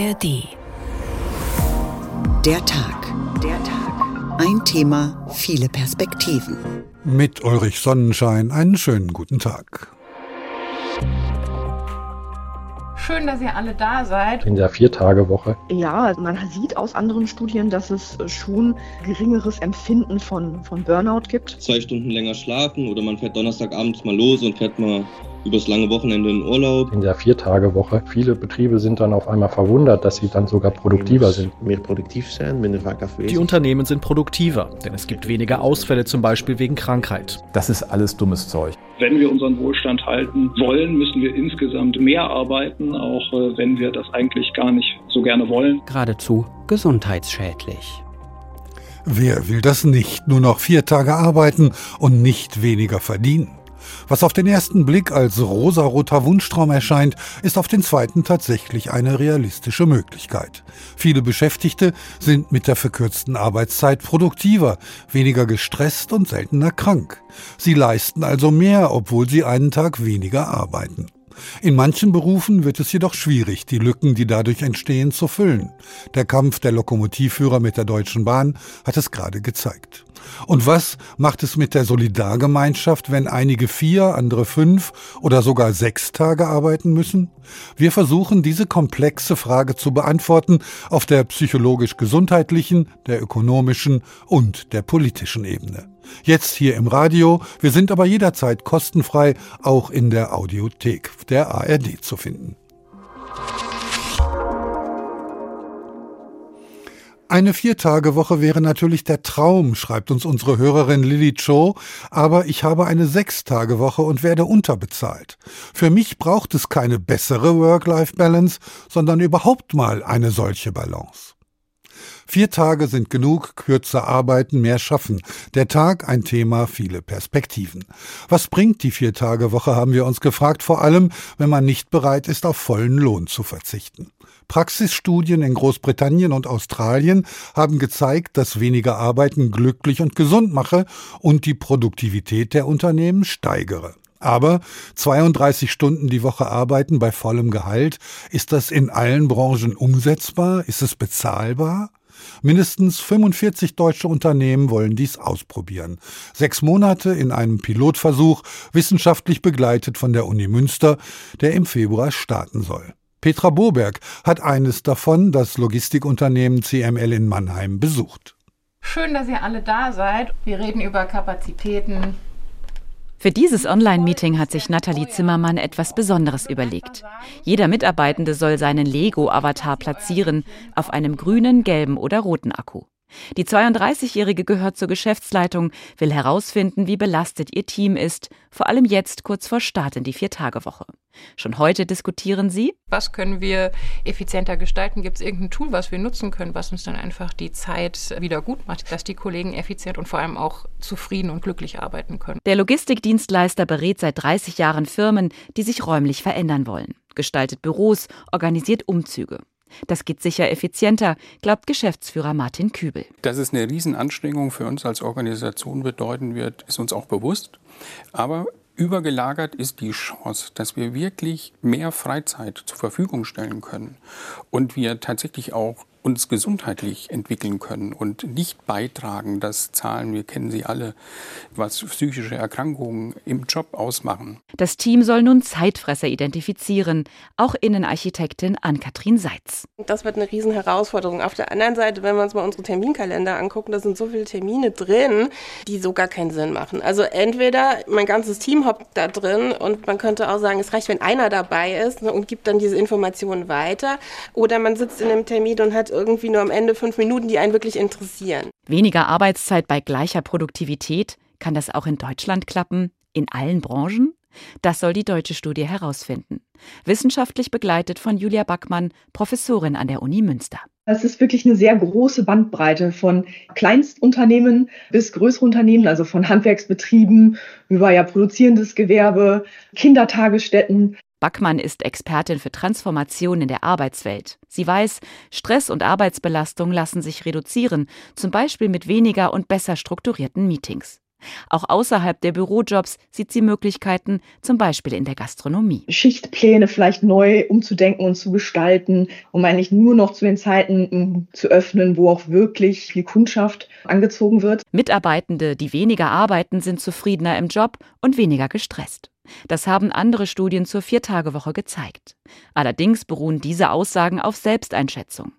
ARD. Der Tag. Der Tag. Ein Thema, viele Perspektiven. Mit Ulrich Sonnenschein einen schönen guten Tag. Schön, dass ihr alle da seid. In der Viertagewoche. Ja, man sieht aus anderen Studien, dass es schon geringeres Empfinden von, von Burnout gibt. Zwei Stunden länger schlafen oder man fährt Donnerstagabends mal los und fährt mal übers lange Wochenende in Urlaub. In der Viertagewoche. Viele Betriebe sind dann auf einmal verwundert, dass sie dann sogar produktiver sind. Mehr produktiv sein, minder vaak Die Unternehmen sind produktiver, denn es gibt weniger Ausfälle, zum Beispiel wegen Krankheit. Das ist alles dummes Zeug. Wenn wir unseren Wohlstand halten wollen, müssen wir insgesamt mehr arbeiten, auch äh, wenn wir das eigentlich gar nicht so gerne wollen. Geradezu gesundheitsschädlich. Wer will das nicht? Nur noch vier Tage arbeiten und nicht weniger verdienen? Was auf den ersten Blick als rosaroter Wunschtraum erscheint, ist auf den zweiten tatsächlich eine realistische Möglichkeit. Viele Beschäftigte sind mit der verkürzten Arbeitszeit produktiver, weniger gestresst und seltener krank. Sie leisten also mehr, obwohl sie einen Tag weniger arbeiten. In manchen Berufen wird es jedoch schwierig, die Lücken, die dadurch entstehen, zu füllen. Der Kampf der Lokomotivführer mit der Deutschen Bahn hat es gerade gezeigt. Und was macht es mit der Solidargemeinschaft, wenn einige vier, andere fünf oder sogar sechs Tage arbeiten müssen? Wir versuchen, diese komplexe Frage zu beantworten auf der psychologisch-gesundheitlichen, der ökonomischen und der politischen Ebene. Jetzt hier im Radio, wir sind aber jederzeit kostenfrei auch in der Audiothek der ARD zu finden. Eine Viertagewoche wäre natürlich der Traum, schreibt uns unsere Hörerin Lily Cho, aber ich habe eine Sechstagewoche und werde unterbezahlt. Für mich braucht es keine bessere Work-Life-Balance, sondern überhaupt mal eine solche Balance. Vier Tage sind genug, kürzer arbeiten, mehr schaffen. Der Tag ein Thema, viele Perspektiven. Was bringt die Vier-Tage-Woche, haben wir uns gefragt, vor allem, wenn man nicht bereit ist, auf vollen Lohn zu verzichten. Praxisstudien in Großbritannien und Australien haben gezeigt, dass weniger Arbeiten glücklich und gesund mache und die Produktivität der Unternehmen steigere. Aber 32 Stunden die Woche arbeiten bei vollem Gehalt, ist das in allen Branchen umsetzbar? Ist es bezahlbar? Mindestens 45 deutsche Unternehmen wollen dies ausprobieren. Sechs Monate in einem Pilotversuch, wissenschaftlich begleitet von der Uni Münster, der im Februar starten soll. Petra Boberg hat eines davon, das Logistikunternehmen CML in Mannheim, besucht. Schön, dass ihr alle da seid. Wir reden über Kapazitäten. Für dieses Online-Meeting hat sich Nathalie Zimmermann etwas Besonderes überlegt. Jeder Mitarbeitende soll seinen Lego-Avatar platzieren auf einem grünen, gelben oder roten Akku. Die 32-Jährige gehört zur Geschäftsleitung, will herausfinden, wie belastet ihr Team ist, vor allem jetzt kurz vor Start in die Viertagewoche. Schon heute diskutieren sie. Was können wir effizienter gestalten? Gibt es irgendein Tool, was wir nutzen können, was uns dann einfach die Zeit wieder gut macht, dass die Kollegen effizient und vor allem auch zufrieden und glücklich arbeiten können? Der Logistikdienstleister berät seit 30 Jahren Firmen, die sich räumlich verändern wollen, gestaltet Büros, organisiert Umzüge. Das geht sicher effizienter, glaubt Geschäftsführer Martin Kübel. Dass es eine Riesenanstrengung für uns als Organisation bedeuten wird, ist uns auch bewusst. Aber übergelagert ist die Chance, dass wir wirklich mehr Freizeit zur Verfügung stellen können und wir tatsächlich auch uns gesundheitlich entwickeln können und nicht beitragen, dass Zahlen, wir kennen sie alle, was psychische Erkrankungen im Job ausmachen. Das Team soll nun Zeitfresser identifizieren, auch Innenarchitektin Ann-Kathrin Seitz. Das wird eine Riesenherausforderung. Auf der anderen Seite, wenn wir uns mal unsere Terminkalender angucken, da sind so viele Termine drin, die so gar keinen Sinn machen. Also entweder mein ganzes Team hockt da drin und man könnte auch sagen, es reicht, wenn einer dabei ist und gibt dann diese Informationen weiter, oder man sitzt in einem Termin und hat irgendwie nur am Ende fünf Minuten, die einen wirklich interessieren. Weniger Arbeitszeit bei gleicher Produktivität, kann das auch in Deutschland klappen? In allen Branchen? Das soll die deutsche Studie herausfinden. Wissenschaftlich begleitet von Julia Backmann, Professorin an der Uni Münster. Es ist wirklich eine sehr große Bandbreite von Kleinstunternehmen bis größere Unternehmen, also von Handwerksbetrieben über ja produzierendes Gewerbe, Kindertagesstätten. Backmann ist Expertin für Transformation in der Arbeitswelt. Sie weiß, Stress und Arbeitsbelastung lassen sich reduzieren, zum Beispiel mit weniger und besser strukturierten Meetings. Auch außerhalb der Bürojobs sieht sie Möglichkeiten, zum Beispiel in der Gastronomie. Schichtpläne vielleicht neu umzudenken und zu gestalten, um eigentlich nur noch zu den Zeiten zu öffnen, wo auch wirklich viel Kundschaft angezogen wird. Mitarbeitende, die weniger arbeiten, sind zufriedener im Job und weniger gestresst. Das haben andere Studien zur Viertagewoche gezeigt. Allerdings beruhen diese Aussagen auf Selbsteinschätzung.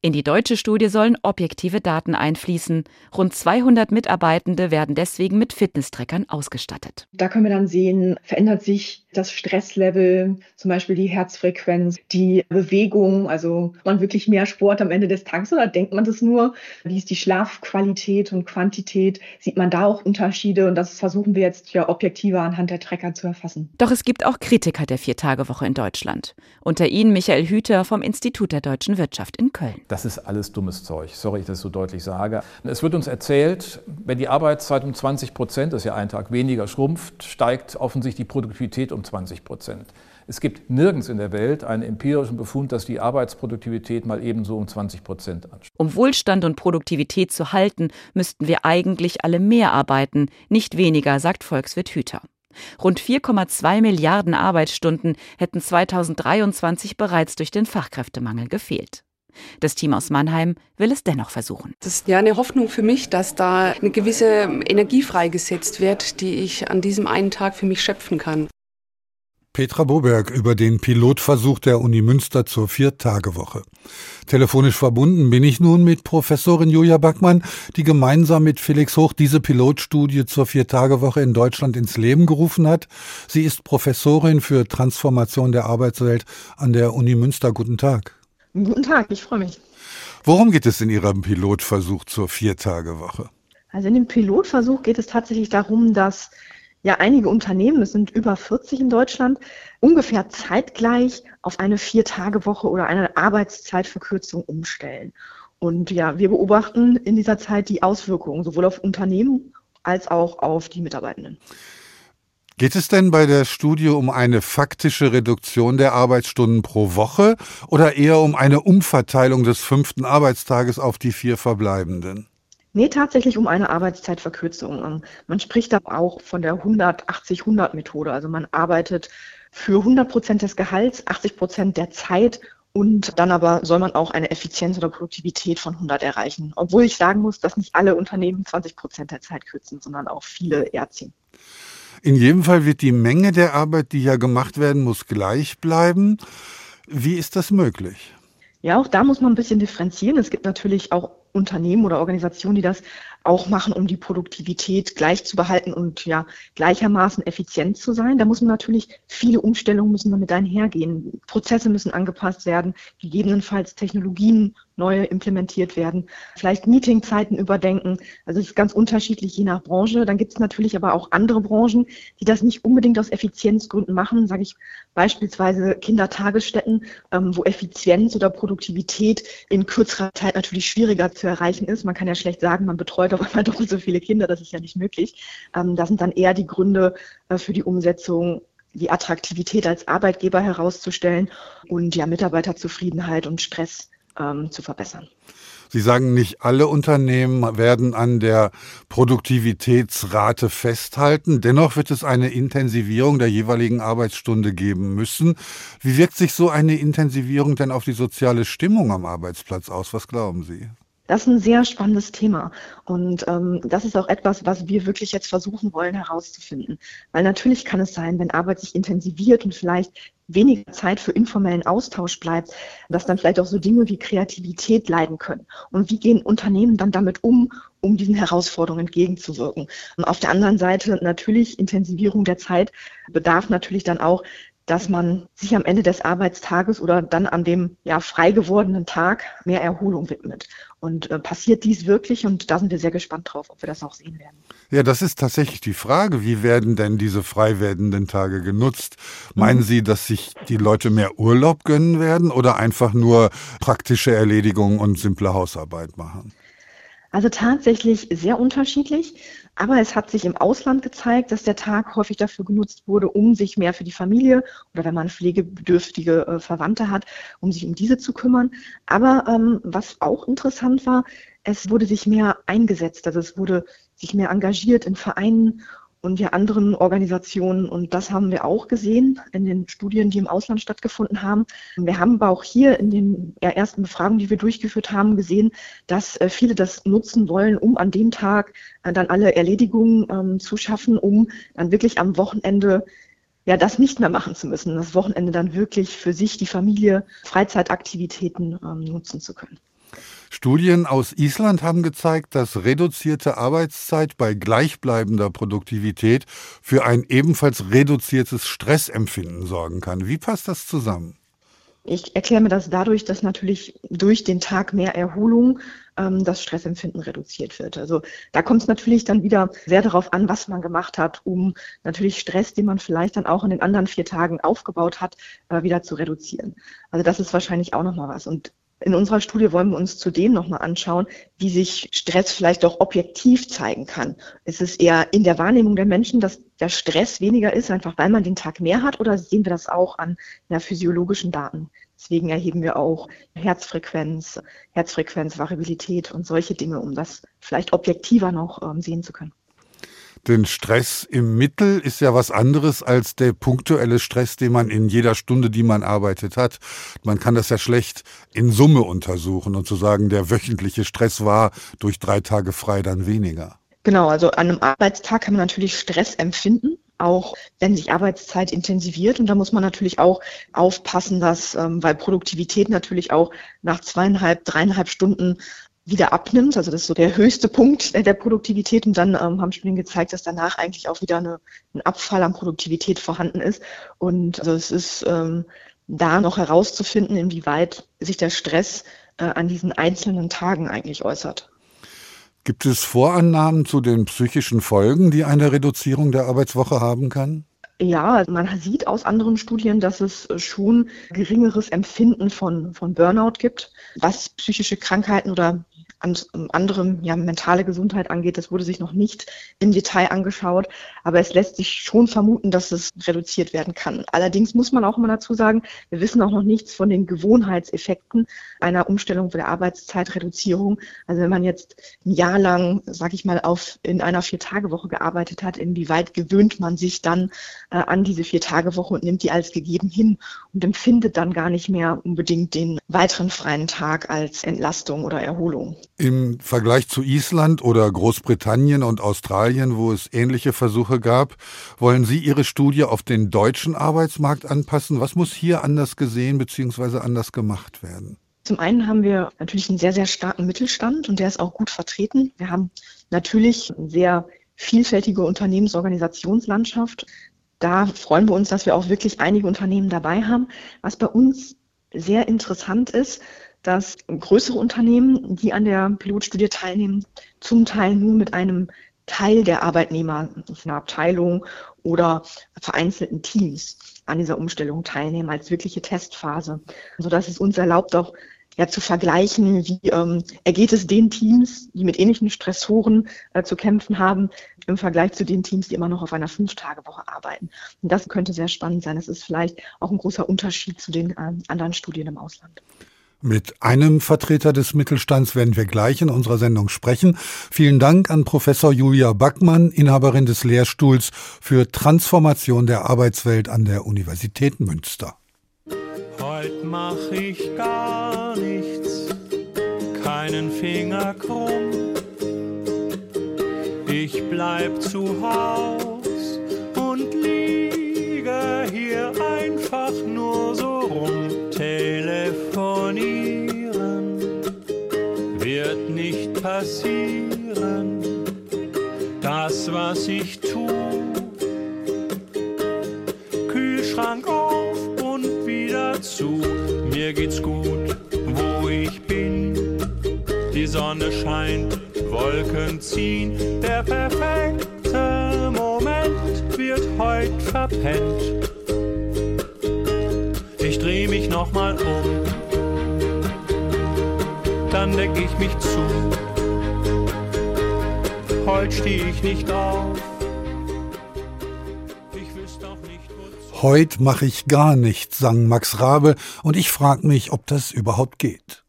In die deutsche Studie sollen objektive Daten einfließen. Rund 200 Mitarbeitende werden deswegen mit Fitnesstrackern ausgestattet. Da können wir dann sehen, verändert sich das Stresslevel, zum Beispiel die Herzfrequenz, die Bewegung, also man wirklich mehr Sport am Ende des Tages oder denkt man das nur? Wie ist die Schlafqualität und Quantität? Sieht man da auch Unterschiede? Und das versuchen wir jetzt ja objektiver anhand der Tracker zu erfassen. Doch es gibt auch Kritiker der Viertagewoche in Deutschland. Unter ihnen Michael Hüter vom Institut der deutschen Wirtschaft in Köln. Das ist alles dummes Zeug. Sorry, ich das so deutlich sage. Es wird uns erzählt, wenn die Arbeitszeit um 20 Prozent, das ist ja ein Tag weniger, schrumpft, steigt offensichtlich die Produktivität um 20 Prozent. Es gibt nirgends in der Welt einen empirischen Befund, dass die Arbeitsproduktivität mal ebenso um 20 Prozent ansteigt. Um Wohlstand und Produktivität zu halten, müssten wir eigentlich alle mehr arbeiten, nicht weniger, sagt Volkswirt Hüter. Rund 4,2 Milliarden Arbeitsstunden hätten 2023 bereits durch den Fachkräftemangel gefehlt. Das Team aus Mannheim will es dennoch versuchen. Das ist ja eine Hoffnung für mich, dass da eine gewisse Energie freigesetzt wird, die ich an diesem einen Tag für mich schöpfen kann. Petra Boberg über den Pilotversuch der Uni Münster zur Viertagewoche. Telefonisch verbunden bin ich nun mit Professorin Julia Backmann, die gemeinsam mit Felix Hoch diese Pilotstudie zur Viertagewoche in Deutschland ins Leben gerufen hat. Sie ist Professorin für Transformation der Arbeitswelt an der Uni Münster. Guten Tag. Guten Tag, ich freue mich. Worum geht es in Ihrem Pilotversuch zur Viertagewoche? Also in dem Pilotversuch geht es tatsächlich darum, dass ja einige Unternehmen, es sind über 40 in Deutschland, ungefähr zeitgleich auf eine Viertagewoche oder eine Arbeitszeitverkürzung umstellen. Und ja, wir beobachten in dieser Zeit die Auswirkungen sowohl auf Unternehmen als auch auf die Mitarbeitenden. Geht es denn bei der Studie um eine faktische Reduktion der Arbeitsstunden pro Woche oder eher um eine Umverteilung des fünften Arbeitstages auf die vier verbleibenden? Nee, tatsächlich um eine Arbeitszeitverkürzung. Ähm, man spricht da auch von der 180-100-Methode. Also man arbeitet für 100 Prozent des Gehalts, 80 Prozent der Zeit und dann aber soll man auch eine Effizienz oder Produktivität von 100 erreichen. Obwohl ich sagen muss, dass nicht alle Unternehmen 20 Prozent der Zeit kürzen, sondern auch viele ziehen. In jedem Fall wird die Menge der Arbeit, die ja gemacht werden muss, gleich bleiben. Wie ist das möglich? Ja, auch da muss man ein bisschen differenzieren. Es gibt natürlich auch Unternehmen oder Organisationen, die das auch machen, um die Produktivität gleich zu behalten und ja gleichermaßen effizient zu sein. Da muss man natürlich viele Umstellungen müssen damit einhergehen. Prozesse müssen angepasst werden, gegebenenfalls Technologien neue implementiert werden, vielleicht Meetingzeiten überdenken. Also es ist ganz unterschiedlich je nach Branche. Dann gibt es natürlich aber auch andere Branchen, die das nicht unbedingt aus Effizienzgründen machen, sage ich beispielsweise Kindertagesstätten, ähm, wo Effizienz oder Produktivität in kürzerer Zeit natürlich schwieriger zu erreichen ist. Man kann ja schlecht sagen, man betreut auf einmal doppelt so viele Kinder, das ist ja nicht möglich. Ähm, das sind dann eher die Gründe äh, für die Umsetzung die Attraktivität als Arbeitgeber herauszustellen und ja Mitarbeiterzufriedenheit und Stress ähm, zu verbessern. Sie sagen, nicht alle Unternehmen werden an der Produktivitätsrate festhalten. Dennoch wird es eine Intensivierung der jeweiligen Arbeitsstunde geben müssen. Wie wirkt sich so eine Intensivierung denn auf die soziale Stimmung am Arbeitsplatz aus? Was glauben Sie? Das ist ein sehr spannendes Thema. Und ähm, das ist auch etwas, was wir wirklich jetzt versuchen wollen herauszufinden. Weil natürlich kann es sein, wenn Arbeit sich intensiviert und vielleicht weniger Zeit für informellen Austausch bleibt, dass dann vielleicht auch so Dinge wie Kreativität leiden können. Und wie gehen Unternehmen dann damit um, um diesen Herausforderungen entgegenzuwirken? Und auf der anderen Seite natürlich Intensivierung der Zeit bedarf natürlich dann auch dass man sich am Ende des Arbeitstages oder dann an dem ja frei gewordenen Tag mehr Erholung widmet. Und äh, passiert dies wirklich? Und da sind wir sehr gespannt drauf, ob wir das auch sehen werden. Ja, das ist tatsächlich die Frage. Wie werden denn diese frei werdenden Tage genutzt? Meinen mhm. Sie, dass sich die Leute mehr Urlaub gönnen werden oder einfach nur praktische Erledigungen und simple Hausarbeit machen? Also tatsächlich sehr unterschiedlich. Aber es hat sich im Ausland gezeigt, dass der Tag häufig dafür genutzt wurde, um sich mehr für die Familie oder wenn man pflegebedürftige äh, Verwandte hat, um sich um diese zu kümmern. Aber ähm, was auch interessant war, es wurde sich mehr eingesetzt. Also es wurde sich mehr engagiert in Vereinen und ja anderen Organisationen. Und das haben wir auch gesehen in den Studien, die im Ausland stattgefunden haben. Wir haben aber auch hier in den ersten Befragungen, die wir durchgeführt haben, gesehen, dass äh, viele das nutzen wollen, um an dem Tag äh, dann alle Erledigungen ähm, zu schaffen, um dann wirklich am Wochenende ja, das nicht mehr machen zu müssen, das Wochenende dann wirklich für sich, die Familie, Freizeitaktivitäten ähm, nutzen zu können. Studien aus Island haben gezeigt, dass reduzierte Arbeitszeit bei gleichbleibender Produktivität für ein ebenfalls reduziertes Stressempfinden sorgen kann. Wie passt das zusammen? Ich erkläre mir das dadurch, dass natürlich durch den Tag mehr Erholung ähm, das Stressempfinden reduziert wird. Also da kommt es natürlich dann wieder sehr darauf an, was man gemacht hat, um natürlich Stress, den man vielleicht dann auch in den anderen vier Tagen aufgebaut hat, äh, wieder zu reduzieren. Also das ist wahrscheinlich auch nochmal was. Und in unserer Studie wollen wir uns zudem nochmal anschauen, wie sich Stress vielleicht auch objektiv zeigen kann. Ist es eher in der Wahrnehmung der Menschen, dass der Stress weniger ist, einfach weil man den Tag mehr hat, oder sehen wir das auch an ja, physiologischen Daten? Deswegen erheben wir auch Herzfrequenz, Herzfrequenzvariabilität und solche Dinge, um das vielleicht objektiver noch ähm, sehen zu können. Denn Stress im Mittel ist ja was anderes als der punktuelle Stress, den man in jeder Stunde, die man arbeitet hat. Man kann das ja schlecht in Summe untersuchen und zu sagen, der wöchentliche Stress war durch drei Tage frei dann weniger. Genau, also an einem Arbeitstag kann man natürlich Stress empfinden auch wenn sich Arbeitszeit intensiviert. Und da muss man natürlich auch aufpassen, dass, ähm, weil Produktivität natürlich auch nach zweieinhalb, dreieinhalb Stunden wieder abnimmt. Also das ist so der höchste Punkt der Produktivität. Und dann ähm, haben Studien gezeigt, dass danach eigentlich auch wieder eine, ein Abfall an Produktivität vorhanden ist. Und also es ist ähm, da noch herauszufinden, inwieweit sich der Stress äh, an diesen einzelnen Tagen eigentlich äußert. Gibt es Vorannahmen zu den psychischen Folgen, die eine Reduzierung der Arbeitswoche haben kann? Ja, man sieht aus anderen Studien, dass es schon geringeres Empfinden von, von Burnout gibt, was psychische Krankheiten oder an, anderem ja, mentale Gesundheit angeht. Das wurde sich noch nicht im Detail angeschaut, aber es lässt sich schon vermuten, dass es reduziert werden kann. Allerdings muss man auch immer dazu sagen, wir wissen auch noch nichts von den Gewohnheitseffekten einer Umstellung der Arbeitszeitreduzierung. Also wenn man jetzt ein Jahr lang, sage ich mal, auf in einer Vier-Tage-Woche gearbeitet hat, inwieweit gewöhnt man sich dann äh, an diese Vier-Tage-Woche und nimmt die als gegeben hin und empfindet dann gar nicht mehr unbedingt den weiteren freien Tag als Entlastung oder Erholung. Im Vergleich zu Island oder Großbritannien und Australien, wo es ähnliche Versuche gab, wollen Sie Ihre Studie auf den deutschen Arbeitsmarkt anpassen? Was muss hier anders gesehen bzw. anders gemacht werden? Zum einen haben wir natürlich einen sehr, sehr starken Mittelstand und der ist auch gut vertreten. Wir haben natürlich eine sehr vielfältige Unternehmensorganisationslandschaft. Da freuen wir uns, dass wir auch wirklich einige Unternehmen dabei haben. Was bei uns sehr interessant ist, dass größere Unternehmen, die an der Pilotstudie teilnehmen, zum Teil nur mit einem Teil der Arbeitnehmer, einer Abteilung oder vereinzelten Teams an dieser Umstellung teilnehmen als wirkliche Testphase, sodass es uns erlaubt, auch ja, zu vergleichen, wie ähm, ergeht es den Teams, die mit ähnlichen Stressoren äh, zu kämpfen haben, im Vergleich zu den Teams, die immer noch auf einer Fünf-Tage-Woche arbeiten. Und das könnte sehr spannend sein. Das ist vielleicht auch ein großer Unterschied zu den ähm, anderen Studien im Ausland. Mit einem Vertreter des Mittelstands werden wir gleich in unserer Sendung sprechen. Vielen Dank an Professor Julia Backmann, Inhaberin des Lehrstuhls für Transformation der Arbeitswelt an der Universität Münster. Heute mach ich gar nichts, keinen Finger krumm. Ich bleib zu Haus passieren. Das, was ich tu, Kühlschrank auf und wieder zu. Mir geht's gut, wo ich bin. Die Sonne scheint, Wolken ziehen. Der perfekte Moment wird heut verpennt ich dreh mich nochmal um, dann deck ich mich zu. Heute steh ich nicht auf. Heut mache ich gar nichts, sang Max Rabe, und ich frag mich, ob das überhaupt geht.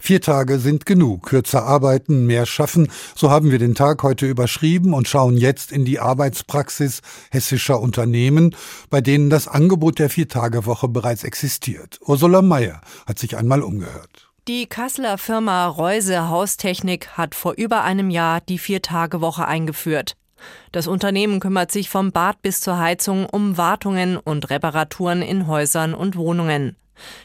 Vier Tage sind genug. Kürzer arbeiten, mehr schaffen. So haben wir den Tag heute überschrieben und schauen jetzt in die Arbeitspraxis hessischer Unternehmen, bei denen das Angebot der Viertagewoche bereits existiert. Ursula Mayer hat sich einmal umgehört. Die Kasseler Firma Reuse Haustechnik hat vor über einem Jahr die Viertagewoche eingeführt. Das Unternehmen kümmert sich vom Bad bis zur Heizung um Wartungen und Reparaturen in Häusern und Wohnungen.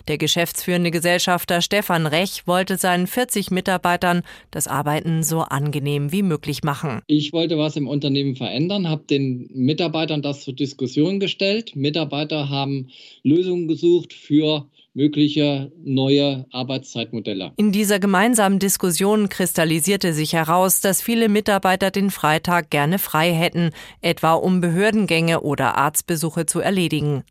Der geschäftsführende Gesellschafter Stefan Rech wollte seinen 40 Mitarbeitern das Arbeiten so angenehm wie möglich machen. Ich wollte was im Unternehmen verändern, habe den Mitarbeitern das zur Diskussion gestellt. Mitarbeiter haben Lösungen gesucht für mögliche neue Arbeitszeitmodelle. In dieser gemeinsamen Diskussion kristallisierte sich heraus, dass viele Mitarbeiter den Freitag gerne frei hätten, etwa um Behördengänge oder Arztbesuche zu erledigen.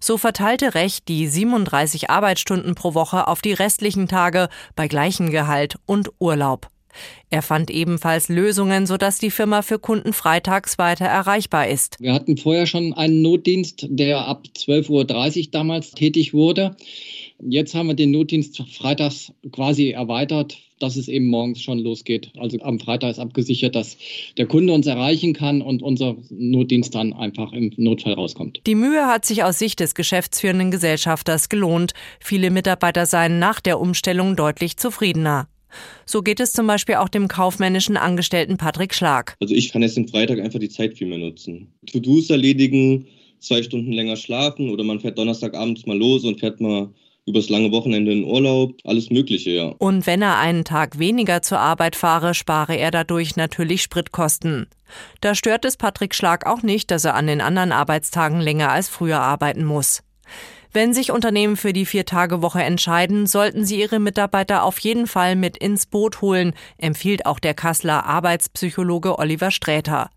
So verteilte Recht die 37 Arbeitsstunden pro Woche auf die restlichen Tage bei gleichem Gehalt und Urlaub. Er fand ebenfalls Lösungen, sodass die Firma für Kunden freitags weiter erreichbar ist. Wir hatten vorher schon einen Notdienst, der ab 12.30 Uhr damals tätig wurde. Jetzt haben wir den Notdienst freitags quasi erweitert, dass es eben morgens schon losgeht. Also am Freitag ist abgesichert, dass der Kunde uns erreichen kann und unser Notdienst dann einfach im Notfall rauskommt. Die Mühe hat sich aus Sicht des geschäftsführenden Gesellschafters gelohnt. Viele Mitarbeiter seien nach der Umstellung deutlich zufriedener. So geht es zum Beispiel auch dem kaufmännischen Angestellten Patrick Schlag. Also ich kann jetzt am Freitag einfach die Zeit viel mehr nutzen. To-Dos erledigen, zwei Stunden länger schlafen oder man fährt Donnerstagabends mal los und fährt mal übers lange Wochenende in Urlaub, alles Mögliche, ja. Und wenn er einen Tag weniger zur Arbeit fahre, spare er dadurch natürlich Spritkosten. Da stört es Patrick Schlag auch nicht, dass er an den anderen Arbeitstagen länger als früher arbeiten muss. Wenn sich Unternehmen für die Vier-Tage-Woche entscheiden, sollten sie ihre Mitarbeiter auf jeden Fall mit ins Boot holen, empfiehlt auch der Kasseler Arbeitspsychologe Oliver Sträter.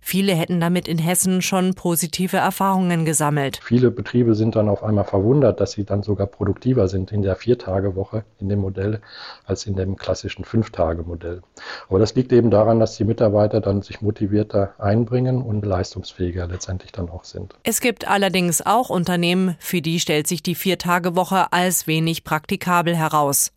Viele hätten damit in Hessen schon positive Erfahrungen gesammelt. Viele Betriebe sind dann auf einmal verwundert, dass sie dann sogar produktiver sind in der Viertagewoche in dem Modell als in dem klassischen Fünftagemodell. Aber das liegt eben daran, dass die Mitarbeiter dann sich motivierter einbringen und leistungsfähiger letztendlich dann auch sind. Es gibt allerdings auch Unternehmen, für die stellt sich die Viertagewoche als wenig praktikabel heraus.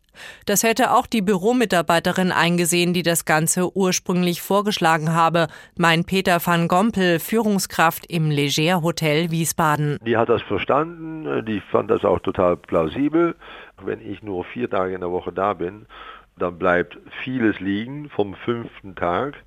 Das hätte auch die Büromitarbeiterin eingesehen, die das Ganze ursprünglich vorgeschlagen habe, meint Peter van Gompel, Führungskraft im Leger Hotel Wiesbaden. Die hat das verstanden, die fand das auch total plausibel. Wenn ich nur vier Tage in der Woche da bin, dann bleibt vieles liegen vom fünften Tag.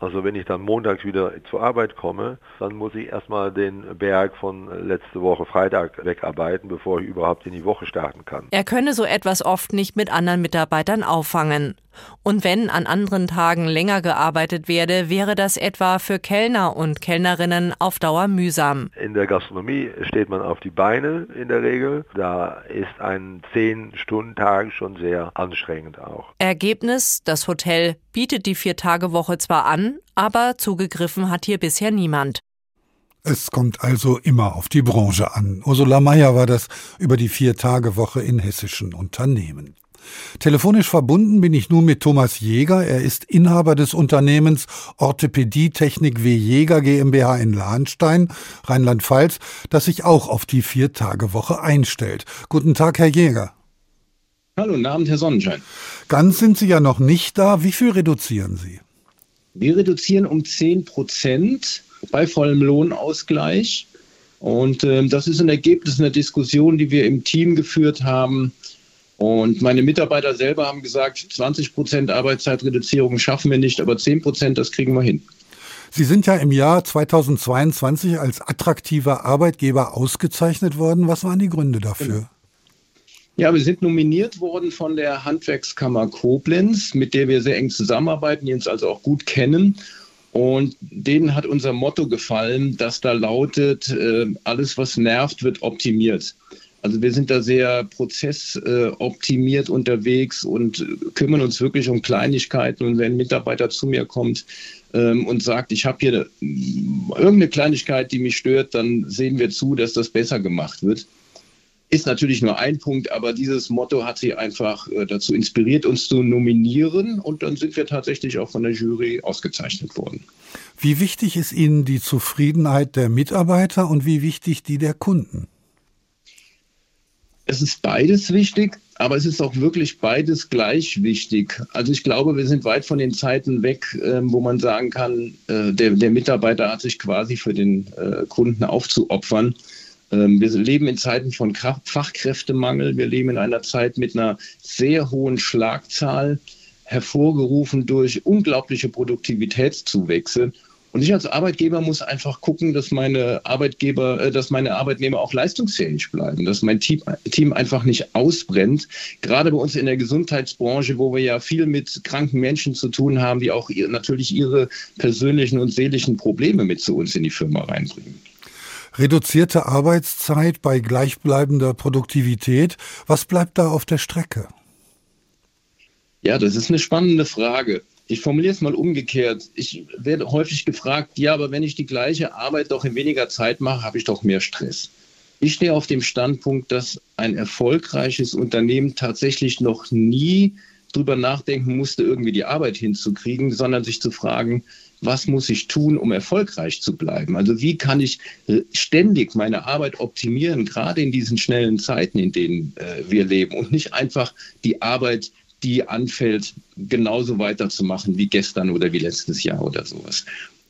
Also wenn ich dann montags wieder zur Arbeit komme, dann muss ich erstmal den Berg von letzte Woche Freitag wegarbeiten, bevor ich überhaupt in die Woche starten kann. Er könne so etwas oft nicht mit anderen Mitarbeitern auffangen. Und wenn an anderen Tagen länger gearbeitet werde, wäre das etwa für Kellner und Kellnerinnen auf Dauer mühsam. In der Gastronomie steht man auf die Beine in der Regel. Da ist ein 10-Stunden-Tag schon sehr anstrengend auch. Ergebnis, das Hotel bietet die Vier-Tage-Woche zwar an, aber zugegriffen hat hier bisher niemand. Es kommt also immer auf die Branche an. Ursula Mayer war das über die Vier-Tage-Woche in hessischen Unternehmen. Telefonisch verbunden bin ich nun mit Thomas Jäger. Er ist Inhaber des Unternehmens Orthopädietechnik W. Jäger GmbH in Lahnstein, Rheinland-Pfalz, das sich auch auf die Vier-Tage-Woche einstellt. Guten Tag, Herr Jäger. Hallo, guten Abend, Herr Sonnenschein. Ganz sind Sie ja noch nicht da. Wie viel reduzieren Sie? Wir reduzieren um 10 Prozent bei vollem Lohnausgleich. Und äh, das ist ein Ergebnis einer Diskussion, die wir im Team geführt haben und meine Mitarbeiter selber haben gesagt, 20 Prozent Arbeitszeitreduzierung schaffen wir nicht, aber 10 Prozent, das kriegen wir hin. Sie sind ja im Jahr 2022 als attraktiver Arbeitgeber ausgezeichnet worden. Was waren die Gründe dafür? Ja, wir sind nominiert worden von der Handwerkskammer Koblenz, mit der wir sehr eng zusammenarbeiten, die uns also auch gut kennen. Und denen hat unser Motto gefallen, das da lautet, äh, alles was nervt, wird optimiert. Also wir sind da sehr prozessoptimiert unterwegs und kümmern uns wirklich um Kleinigkeiten. Und wenn ein Mitarbeiter zu mir kommt ähm, und sagt, ich habe hier irgendeine Kleinigkeit, die mich stört, dann sehen wir zu, dass das besser gemacht wird. Ist natürlich nur ein Punkt, aber dieses Motto hat sie einfach äh, dazu inspiriert, uns zu nominieren. Und dann sind wir tatsächlich auch von der Jury ausgezeichnet worden. Wie wichtig ist Ihnen die Zufriedenheit der Mitarbeiter und wie wichtig die der Kunden? Es ist beides wichtig, aber es ist auch wirklich beides gleich wichtig. Also ich glaube, wir sind weit von den Zeiten weg, äh, wo man sagen kann, äh, der, der, Mitarbeiter hat sich quasi für den äh, Kunden aufzuopfern. Ähm, wir leben in Zeiten von Fachkräftemangel. Wir leben in einer Zeit mit einer sehr hohen Schlagzahl, hervorgerufen durch unglaubliche Produktivitätszuwächse. Und ich als Arbeitgeber muss einfach gucken, dass meine Arbeitgeber, äh, dass meine Arbeitnehmer auch leistungsfähig bleiben, dass mein Team, Team einfach nicht ausbrennt. Gerade bei uns in der Gesundheitsbranche, wo wir ja viel mit kranken Menschen zu tun haben, die auch natürlich ihre persönlichen und seelischen Probleme mit zu uns in die Firma reinbringen. Reduzierte Arbeitszeit bei gleichbleibender Produktivität, was bleibt da auf der Strecke? Ja, das ist eine spannende Frage. Ich formuliere es mal umgekehrt. Ich werde häufig gefragt, ja, aber wenn ich die gleiche Arbeit doch in weniger Zeit mache, habe ich doch mehr Stress. Ich stehe auf dem Standpunkt, dass ein erfolgreiches Unternehmen tatsächlich noch nie drüber nachdenken musste, irgendwie die Arbeit hinzukriegen, sondern sich zu fragen, was muss ich tun, um erfolgreich zu bleiben? Also wie kann ich äh, ständig meine Arbeit optimieren, gerade in diesen schnellen Zeiten, in denen äh, wir leben und nicht einfach die Arbeit die anfällt, genauso weiterzumachen wie gestern oder wie letztes Jahr oder sowas.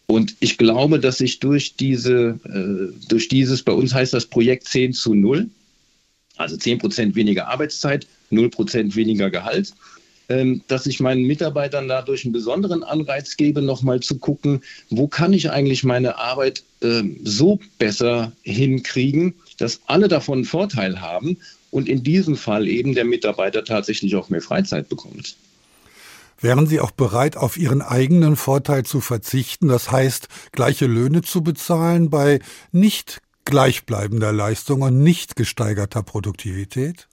Und ich glaube, dass sich durch diese, äh, durch dieses, bei uns heißt das Projekt 10 zu 0, also 10 Prozent weniger Arbeitszeit, 0 Prozent weniger Gehalt, ähm, dass ich meinen Mitarbeitern dadurch einen besonderen Anreiz gebe, nochmal zu gucken, wo kann ich eigentlich meine Arbeit äh, so besser hinkriegen, dass alle davon einen Vorteil haben und in diesem Fall eben der Mitarbeiter tatsächlich auch mehr Freizeit bekommt. Wären Sie auch bereit, auf Ihren eigenen Vorteil zu verzichten, das heißt, gleiche Löhne zu bezahlen bei nicht gleichbleibender Leistung und nicht gesteigerter Produktivität?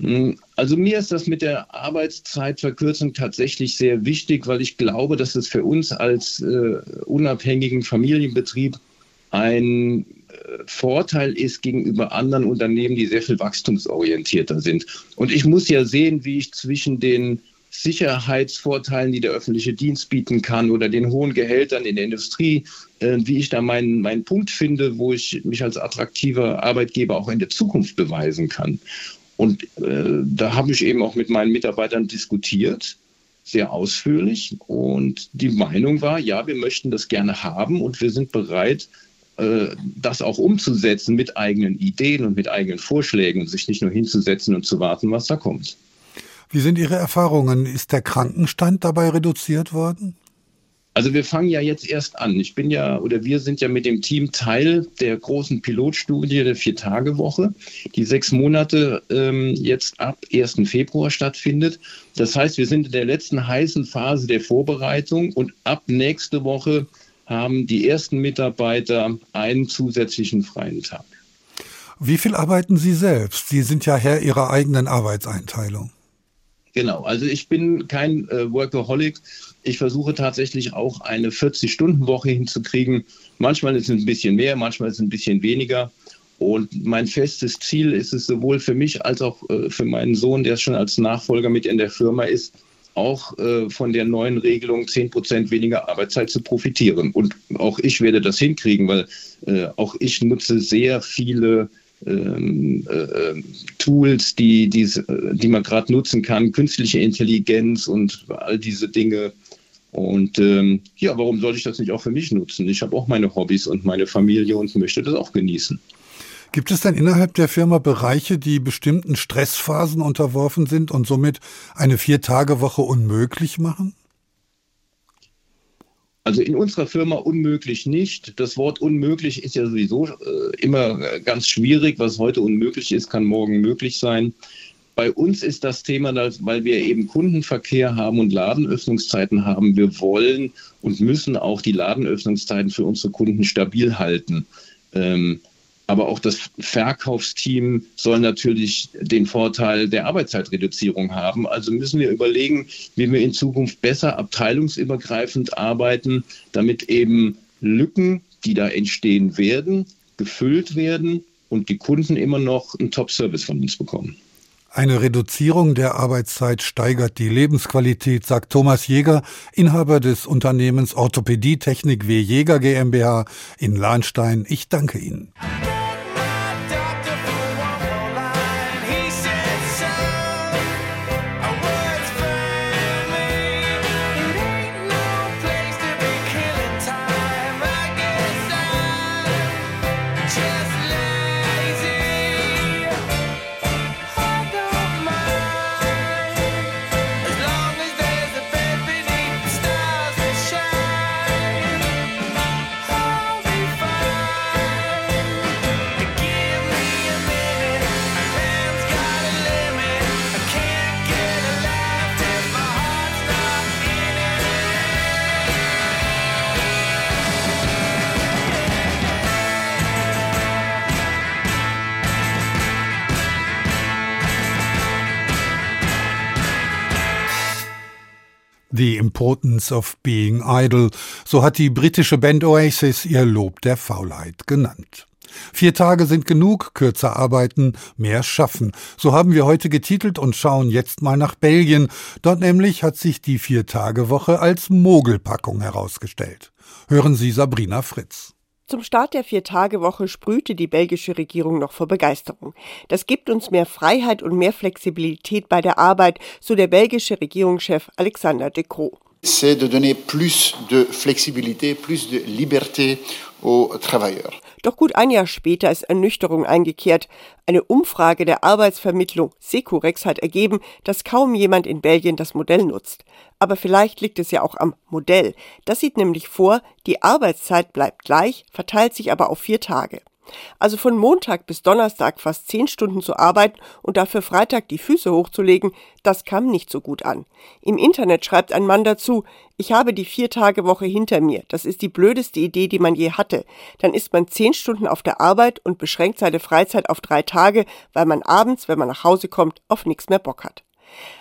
Hm, also mir ist das mit der Arbeitszeitverkürzung tatsächlich sehr wichtig, weil ich glaube, dass es für uns als äh, unabhängigen Familienbetrieb ein Vorteil ist gegenüber anderen Unternehmen, die sehr viel wachstumsorientierter sind. Und ich muss ja sehen, wie ich zwischen den Sicherheitsvorteilen, die der öffentliche Dienst bieten kann oder den hohen Gehältern in der Industrie, äh, wie ich da meinen, meinen Punkt finde, wo ich mich als attraktiver Arbeitgeber auch in der Zukunft beweisen kann. Und äh, da habe ich eben auch mit meinen Mitarbeitern diskutiert, sehr ausführlich. Und die Meinung war, ja, wir möchten das gerne haben und wir sind bereit, das auch umzusetzen mit eigenen Ideen und mit eigenen Vorschlägen und sich nicht nur hinzusetzen und zu warten, was da kommt. Wie sind Ihre Erfahrungen? Ist der Krankenstand dabei reduziert worden? Also wir fangen ja jetzt erst an. Ich bin ja oder wir sind ja mit dem Team Teil der großen Pilotstudie der Vier-Tage-Woche, die sechs Monate ähm, jetzt ab 1. Februar stattfindet. Das heißt, wir sind in der letzten heißen Phase der Vorbereitung und ab nächste Woche haben die ersten Mitarbeiter einen zusätzlichen freien Tag. Wie viel arbeiten Sie selbst? Sie sind ja Herr Ihrer eigenen Arbeitseinteilung. Genau, also ich bin kein äh, Workaholic. Ich versuche tatsächlich auch eine 40-Stunden-Woche hinzukriegen. Manchmal ist es ein bisschen mehr, manchmal ist es ein bisschen weniger. Und mein festes Ziel ist es sowohl für mich als auch äh, für meinen Sohn, der schon als Nachfolger mit in der Firma ist, auch äh, von der neuen Regelung 10 Prozent weniger Arbeitszeit zu profitieren. Und auch ich werde das hinkriegen, weil äh, auch ich nutze sehr viele ähm, äh, Tools, die, die, die man gerade nutzen kann, künstliche Intelligenz und all diese Dinge. Und ähm, ja, warum sollte ich das nicht auch für mich nutzen? Ich habe auch meine Hobbys und meine Familie und möchte das auch genießen. Gibt es denn innerhalb der Firma Bereiche, die bestimmten Stressphasen unterworfen sind und somit eine Vier-Tage-Woche unmöglich machen? Also in unserer Firma unmöglich nicht. Das Wort unmöglich ist ja sowieso äh, immer ganz schwierig. Was heute unmöglich ist, kann morgen möglich sein. Bei uns ist das Thema, weil wir eben Kundenverkehr haben und Ladenöffnungszeiten haben. Wir wollen und müssen auch die Ladenöffnungszeiten für unsere Kunden stabil halten. Ähm, aber auch das Verkaufsteam soll natürlich den Vorteil der Arbeitszeitreduzierung haben. Also müssen wir überlegen, wie wir in Zukunft besser abteilungsübergreifend arbeiten, damit eben Lücken, die da entstehen werden, gefüllt werden und die Kunden immer noch einen Top-Service von uns bekommen. Eine Reduzierung der Arbeitszeit steigert die Lebensqualität, sagt Thomas Jäger, Inhaber des Unternehmens Orthopädie Technik W. Jäger GmbH in Lahnstein. Ich danke Ihnen. The Importance of Being Idle, so hat die britische Band Oasis ihr Lob der Faulheit genannt. Vier Tage sind genug, kürzer arbeiten, mehr schaffen. So haben wir heute getitelt und schauen jetzt mal nach Belgien. Dort nämlich hat sich die Vier-Tage-Woche als Mogelpackung herausgestellt. Hören Sie Sabrina Fritz. Zum Start der Vier-Tage-Woche sprühte die belgische Regierung noch vor Begeisterung. Das gibt uns mehr Freiheit und mehr Flexibilität bei der Arbeit, so der belgische Regierungschef Alexander De Croo. C'est de donner plus de flexibilité, plus de liberté aux travailleurs. Doch gut ein Jahr später ist Ernüchterung eingekehrt. Eine Umfrage der Arbeitsvermittlung Securex hat ergeben, dass kaum jemand in Belgien das Modell nutzt. Aber vielleicht liegt es ja auch am Modell. Das sieht nämlich vor, die Arbeitszeit bleibt gleich, verteilt sich aber auf vier Tage. Also von Montag bis Donnerstag fast zehn Stunden zu arbeiten und dafür Freitag die Füße hochzulegen, das kam nicht so gut an. Im Internet schreibt ein Mann dazu, ich habe die Vier-Tage-Woche hinter mir. Das ist die blödeste Idee, die man je hatte. Dann ist man zehn Stunden auf der Arbeit und beschränkt seine Freizeit auf drei Tage, weil man abends, wenn man nach Hause kommt, auf nichts mehr Bock hat.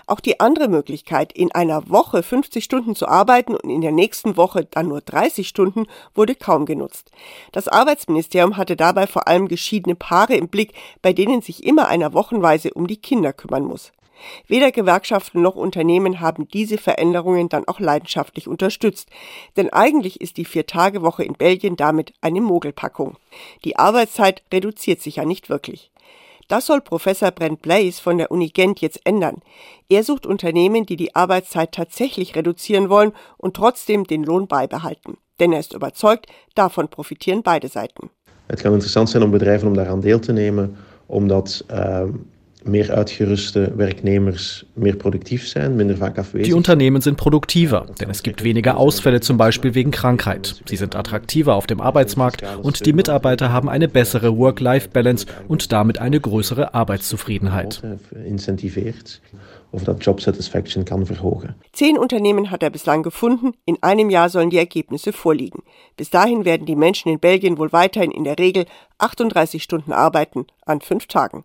Auch die andere Möglichkeit, in einer Woche 50 Stunden zu arbeiten und in der nächsten Woche dann nur 30 Stunden, wurde kaum genutzt. Das Arbeitsministerium hatte dabei vor allem geschiedene Paare im Blick, bei denen sich immer einer wochenweise um die Kinder kümmern muss. Weder Gewerkschaften noch Unternehmen haben diese Veränderungen dann auch leidenschaftlich unterstützt. Denn eigentlich ist die Vier-Tage-Woche in Belgien damit eine Mogelpackung. Die Arbeitszeit reduziert sich ja nicht wirklich. Das soll Professor Brent Blaze von der Uni Gent jetzt ändern. Er sucht Unternehmen, die die Arbeitszeit tatsächlich reduzieren wollen und trotzdem den Lohn beibehalten. Denn er ist überzeugt, davon profitieren beide Seiten. Het kan interessant zijn om bedrijven om daaraan deel te nemen, omdat uh, mehr uitgeruste Werknemers mehr produktiv sein, minder vaak afwezig. Die Unternehmen sind produktiver, denn es gibt weniger Ausfälle zum Beispiel wegen Krankheit. Sie sind attraktiver auf dem Arbeitsmarkt und die Mitarbeiter haben eine bessere Work-Life-Balance und damit eine größere Arbeitszufriedenheit. Incentiviert of dat Job Satisfaction kann verhogen. Zehn Unternehmen hat er bislang gefunden. In einem Jahr sollen die Ergebnisse vorliegen. Bis dahin werden die Menschen in Belgien wohl weiterhin in der Regel 38 Stunden arbeiten an fünf Tagen.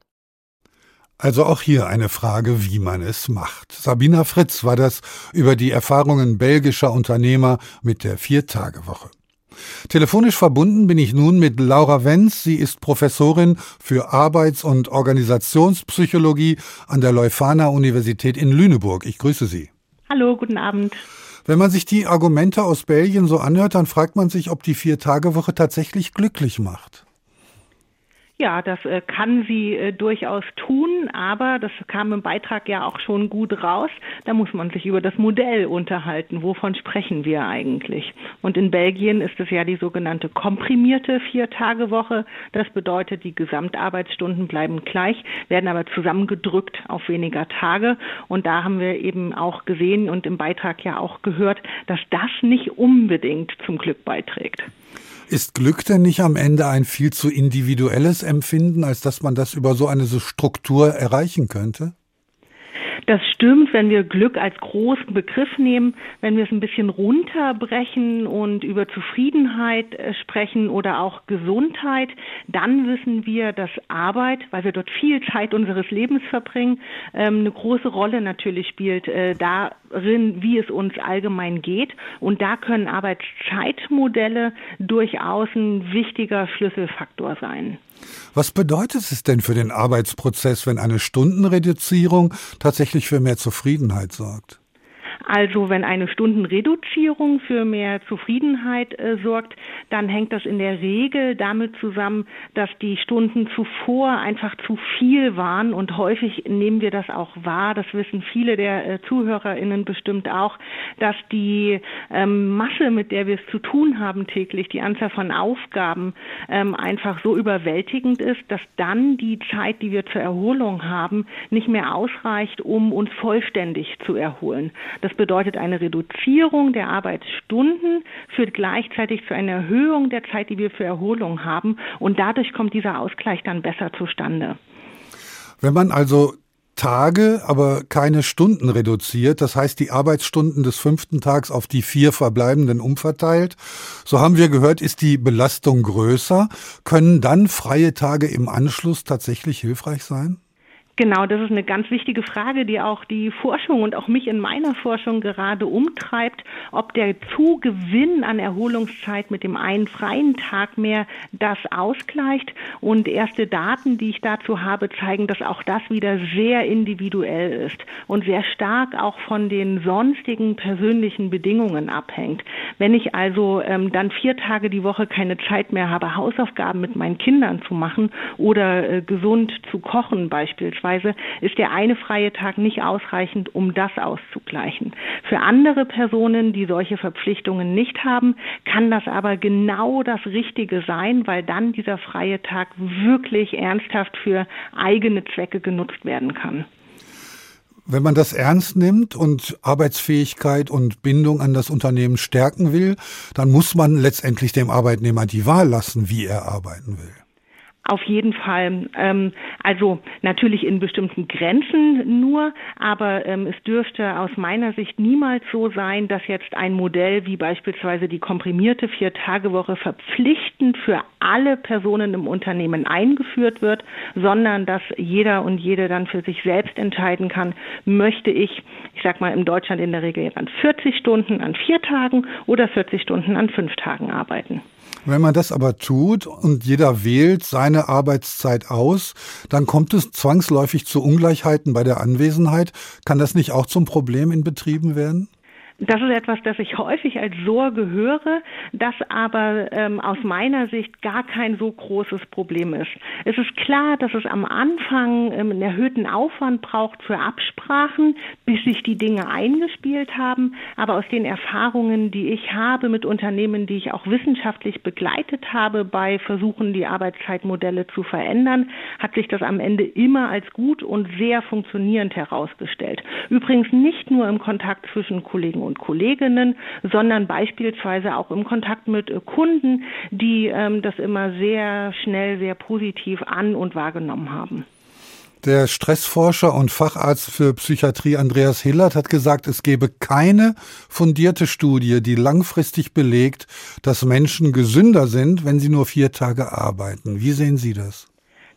Also auch hier eine Frage, wie man es macht. Sabina Fritz war das über die Erfahrungen belgischer Unternehmer mit der Viertagewoche. Telefonisch verbunden bin ich nun mit Laura Wenz. Sie ist Professorin für Arbeits- und Organisationspsychologie an der Leuphana Universität in Lüneburg. Ich grüße Sie. Hallo, guten Abend. Wenn man sich die Argumente aus Belgien so anhört, dann fragt man sich, ob die Viertagewoche tatsächlich glücklich macht. Ja, das äh, kann sie äh, durchaus tun, aber das kam im Beitrag ja auch schon gut raus. Da muss man sich über das Modell unterhalten. Wovon sprechen wir eigentlich? Und in Belgien ist es ja die sogenannte komprimierte Vier-Tage-Woche. Das bedeutet, die Gesamtarbeitsstunden bleiben gleich, werden aber zusammengedrückt auf weniger Tage. Und da haben wir eben auch gesehen und im Beitrag ja auch gehört, dass das nicht unbedingt zum Glück beiträgt. Ist Glück denn nicht am Ende ein viel zu individuelles Empfinden, als dass man das über so eine Struktur erreichen könnte? Das stimmt, wenn wir Glück als großen Begriff nehmen, wenn wir es ein bisschen runterbrechen und über Zufriedenheit äh, sprechen oder auch Gesundheit, dann wissen wir, dass Arbeit, weil wir dort viel Zeit unseres Lebens verbringen, ähm, eine große Rolle natürlich spielt äh, darin, wie es uns allgemein geht. Und da können Arbeitszeitmodelle durchaus ein wichtiger Schlüsselfaktor sein. Was bedeutet es denn für den Arbeitsprozess, wenn eine Stundenreduzierung tatsächlich für mehr Zufriedenheit sorgt? Also wenn eine Stundenreduzierung für mehr Zufriedenheit äh, sorgt, dann hängt das in der Regel damit zusammen, dass die Stunden zuvor einfach zu viel waren und häufig nehmen wir das auch wahr, das wissen viele der äh, Zuhörerinnen bestimmt auch, dass die ähm, Masse, mit der wir es zu tun haben täglich, die Anzahl von Aufgaben ähm, einfach so überwältigend ist, dass dann die Zeit, die wir zur Erholung haben, nicht mehr ausreicht, um uns vollständig zu erholen. Das bedeutet eine Reduzierung der Arbeitsstunden, führt gleichzeitig zu einer Erhöhung der Zeit, die wir für Erholung haben. Und dadurch kommt dieser Ausgleich dann besser zustande. Wenn man also Tage, aber keine Stunden reduziert, das heißt die Arbeitsstunden des fünften Tags auf die vier verbleibenden umverteilt, so haben wir gehört, ist die Belastung größer. Können dann freie Tage im Anschluss tatsächlich hilfreich sein? Genau, das ist eine ganz wichtige Frage, die auch die Forschung und auch mich in meiner Forschung gerade umtreibt, ob der Zugewinn an Erholungszeit mit dem einen freien Tag mehr das ausgleicht. Und erste Daten, die ich dazu habe, zeigen, dass auch das wieder sehr individuell ist und sehr stark auch von den sonstigen persönlichen Bedingungen abhängt. Wenn ich also ähm, dann vier Tage die Woche keine Zeit mehr habe, Hausaufgaben mit meinen Kindern zu machen oder äh, gesund zu kochen beispielsweise, beispielsweise ist der eine freie Tag nicht ausreichend, um das auszugleichen. Für andere Personen, die solche Verpflichtungen nicht haben, kann das aber genau das Richtige sein, weil dann dieser freie Tag wirklich ernsthaft für eigene Zwecke genutzt werden kann. Wenn man das ernst nimmt und Arbeitsfähigkeit und Bindung an das Unternehmen stärken will, dann muss man letztendlich dem Arbeitnehmer die Wahl lassen, wie er arbeiten will. Auf jeden Fall. Ähm, also natürlich in bestimmten Grenzen nur, aber ähm, es dürfte aus meiner Sicht niemals so sein, dass jetzt ein Modell wie beispielsweise die komprimierte Vier-Tage-Woche verpflichtend für alle Personen im Unternehmen eingeführt wird, sondern dass jeder und jede dann für sich selbst entscheiden kann, möchte ich, ich sag mal in Deutschland in der Regel an 40 Stunden an vier Tagen oder 40 Stunden an fünf Tagen arbeiten. Wenn man das aber tut und jeder wählt seine Arbeitszeit aus, dann kommt es zwangsläufig zu Ungleichheiten bei der Anwesenheit. Kann das nicht auch zum Problem in Betrieben werden? Das ist etwas, das ich häufig als Sorge höre, das aber ähm, aus meiner Sicht gar kein so großes Problem ist. Es ist klar, dass es am Anfang ähm, einen erhöhten Aufwand braucht für Absprachen, bis sich die Dinge eingespielt haben. Aber aus den Erfahrungen, die ich habe mit Unternehmen, die ich auch wissenschaftlich begleitet habe bei Versuchen, die Arbeitszeitmodelle zu verändern, hat sich das am Ende immer als gut und sehr funktionierend herausgestellt. Übrigens nicht nur im Kontakt zwischen Kollegen und Kolleginnen, sondern beispielsweise auch im Kontakt mit äh, Kunden, die ähm, das immer sehr schnell, sehr positiv an und wahrgenommen haben. Der Stressforscher und Facharzt für Psychiatrie Andreas Hillert hat gesagt, es gebe keine fundierte Studie, die langfristig belegt, dass Menschen gesünder sind, wenn sie nur vier Tage arbeiten. Wie sehen Sie das?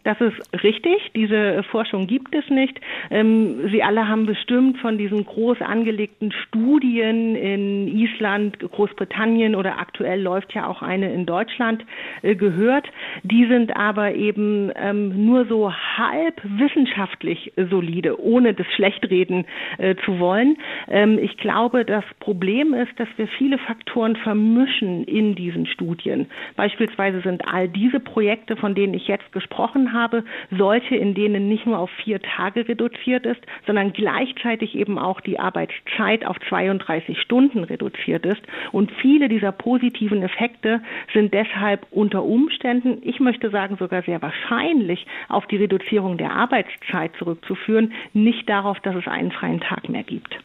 Das ist richtig. Diese Forschung gibt es nicht. Ähm, Sie alle haben bestimmt von diesen groß angelegten Studien in Island, Großbritannien oder aktuell läuft ja auch eine in Deutschland äh, gehört. Die sind aber eben ähm, nur so halb wissenschaftlich solide, ohne das Schlechtreden äh, zu wollen. Ähm, ich glaube, das Problem ist, dass wir viele Faktoren vermischen in diesen Studien. Beispielsweise sind all diese Projekte, von denen ich jetzt gesprochen habe, habe, solche, in denen nicht nur auf vier Tage reduziert ist, sondern gleichzeitig eben auch die Arbeitszeit auf 32 Stunden reduziert ist. Und viele dieser positiven Effekte sind deshalb unter Umständen, ich möchte sagen sogar sehr wahrscheinlich, auf die Reduzierung der Arbeitszeit zurückzuführen, nicht darauf, dass es einen freien Tag mehr gibt.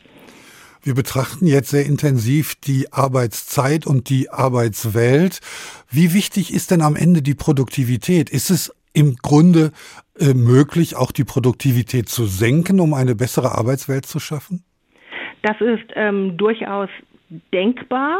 Wir betrachten jetzt sehr intensiv die Arbeitszeit und die Arbeitswelt. Wie wichtig ist denn am Ende die Produktivität? Ist es im Grunde äh, möglich, auch die Produktivität zu senken, um eine bessere Arbeitswelt zu schaffen? Das ist ähm, durchaus denkbar,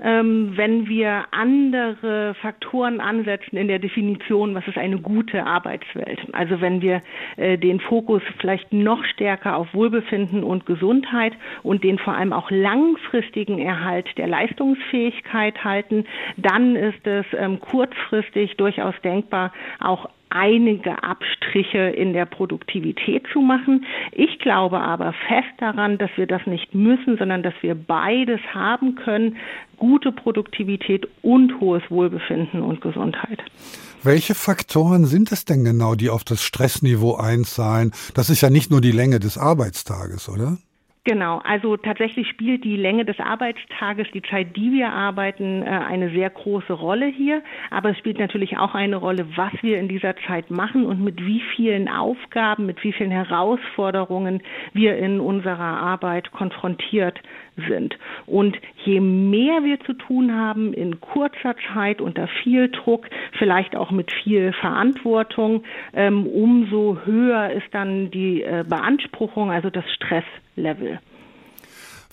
ähm, wenn wir andere Faktoren ansetzen in der Definition, was ist eine gute Arbeitswelt. Also wenn wir äh, den Fokus vielleicht noch stärker auf Wohlbefinden und Gesundheit und den vor allem auch langfristigen Erhalt der Leistungsfähigkeit halten, dann ist es ähm, kurzfristig durchaus denkbar, auch einige Abstriche in der Produktivität zu machen. Ich glaube aber fest daran, dass wir das nicht müssen, sondern dass wir beides haben können, gute Produktivität und hohes Wohlbefinden und Gesundheit. Welche Faktoren sind es denn genau, die auf das Stressniveau einzahlen? Das ist ja nicht nur die Länge des Arbeitstages, oder? Genau, also tatsächlich spielt die Länge des Arbeitstages, die Zeit, die wir arbeiten, äh, eine sehr große Rolle hier. Aber es spielt natürlich auch eine Rolle, was wir in dieser Zeit machen und mit wie vielen Aufgaben, mit wie vielen Herausforderungen wir in unserer Arbeit konfrontiert sind. Und je mehr wir zu tun haben in kurzer Zeit unter viel Druck, vielleicht auch mit viel Verantwortung, ähm, umso höher ist dann die äh, Beanspruchung, also das Stresslevel.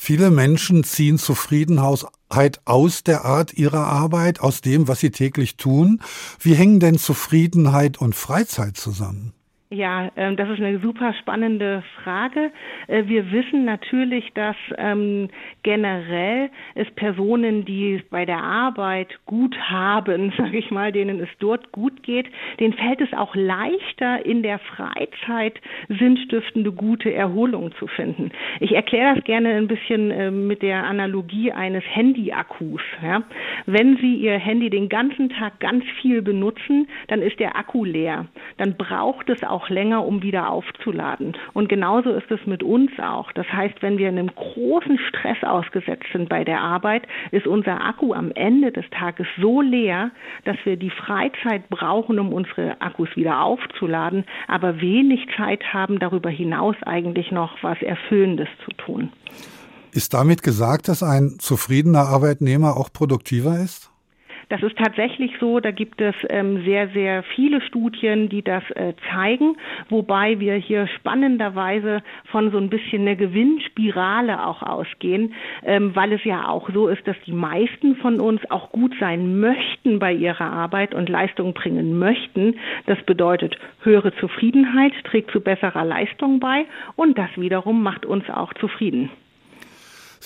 Viele Menschen ziehen Zufriedenheit aus der Art ihrer Arbeit, aus dem, was sie täglich tun. Wie hängen denn Zufriedenheit und Freizeit zusammen? Ja, ähm, das ist eine super spannende Frage. Äh, wir wissen natürlich, dass ähm, generell es Personen, die bei der Arbeit gut haben, sage ich mal, denen es dort gut geht, denen fällt es auch leichter, in der Freizeit sinnstiftende, gute Erholung zu finden. Ich erkläre das gerne ein bisschen äh, mit der Analogie eines Handy-Akkus. Ja? Wenn Sie Ihr Handy den ganzen Tag ganz viel benutzen, dann ist der Akku leer. Dann braucht es auch auch länger, um wieder aufzuladen. Und genauso ist es mit uns auch. Das heißt, wenn wir einem großen Stress ausgesetzt sind bei der Arbeit, ist unser Akku am Ende des Tages so leer, dass wir die Freizeit brauchen, um unsere Akkus wieder aufzuladen, aber wenig Zeit haben, darüber hinaus eigentlich noch was Erfüllendes zu tun. Ist damit gesagt, dass ein zufriedener Arbeitnehmer auch produktiver ist? Das ist tatsächlich so. Da gibt es ähm, sehr, sehr viele Studien, die das äh, zeigen, wobei wir hier spannenderweise von so ein bisschen einer Gewinnspirale auch ausgehen, ähm, weil es ja auch so ist, dass die meisten von uns auch gut sein möchten bei ihrer Arbeit und Leistung bringen möchten. Das bedeutet höhere Zufriedenheit, trägt zu besserer Leistung bei und das wiederum macht uns auch zufrieden.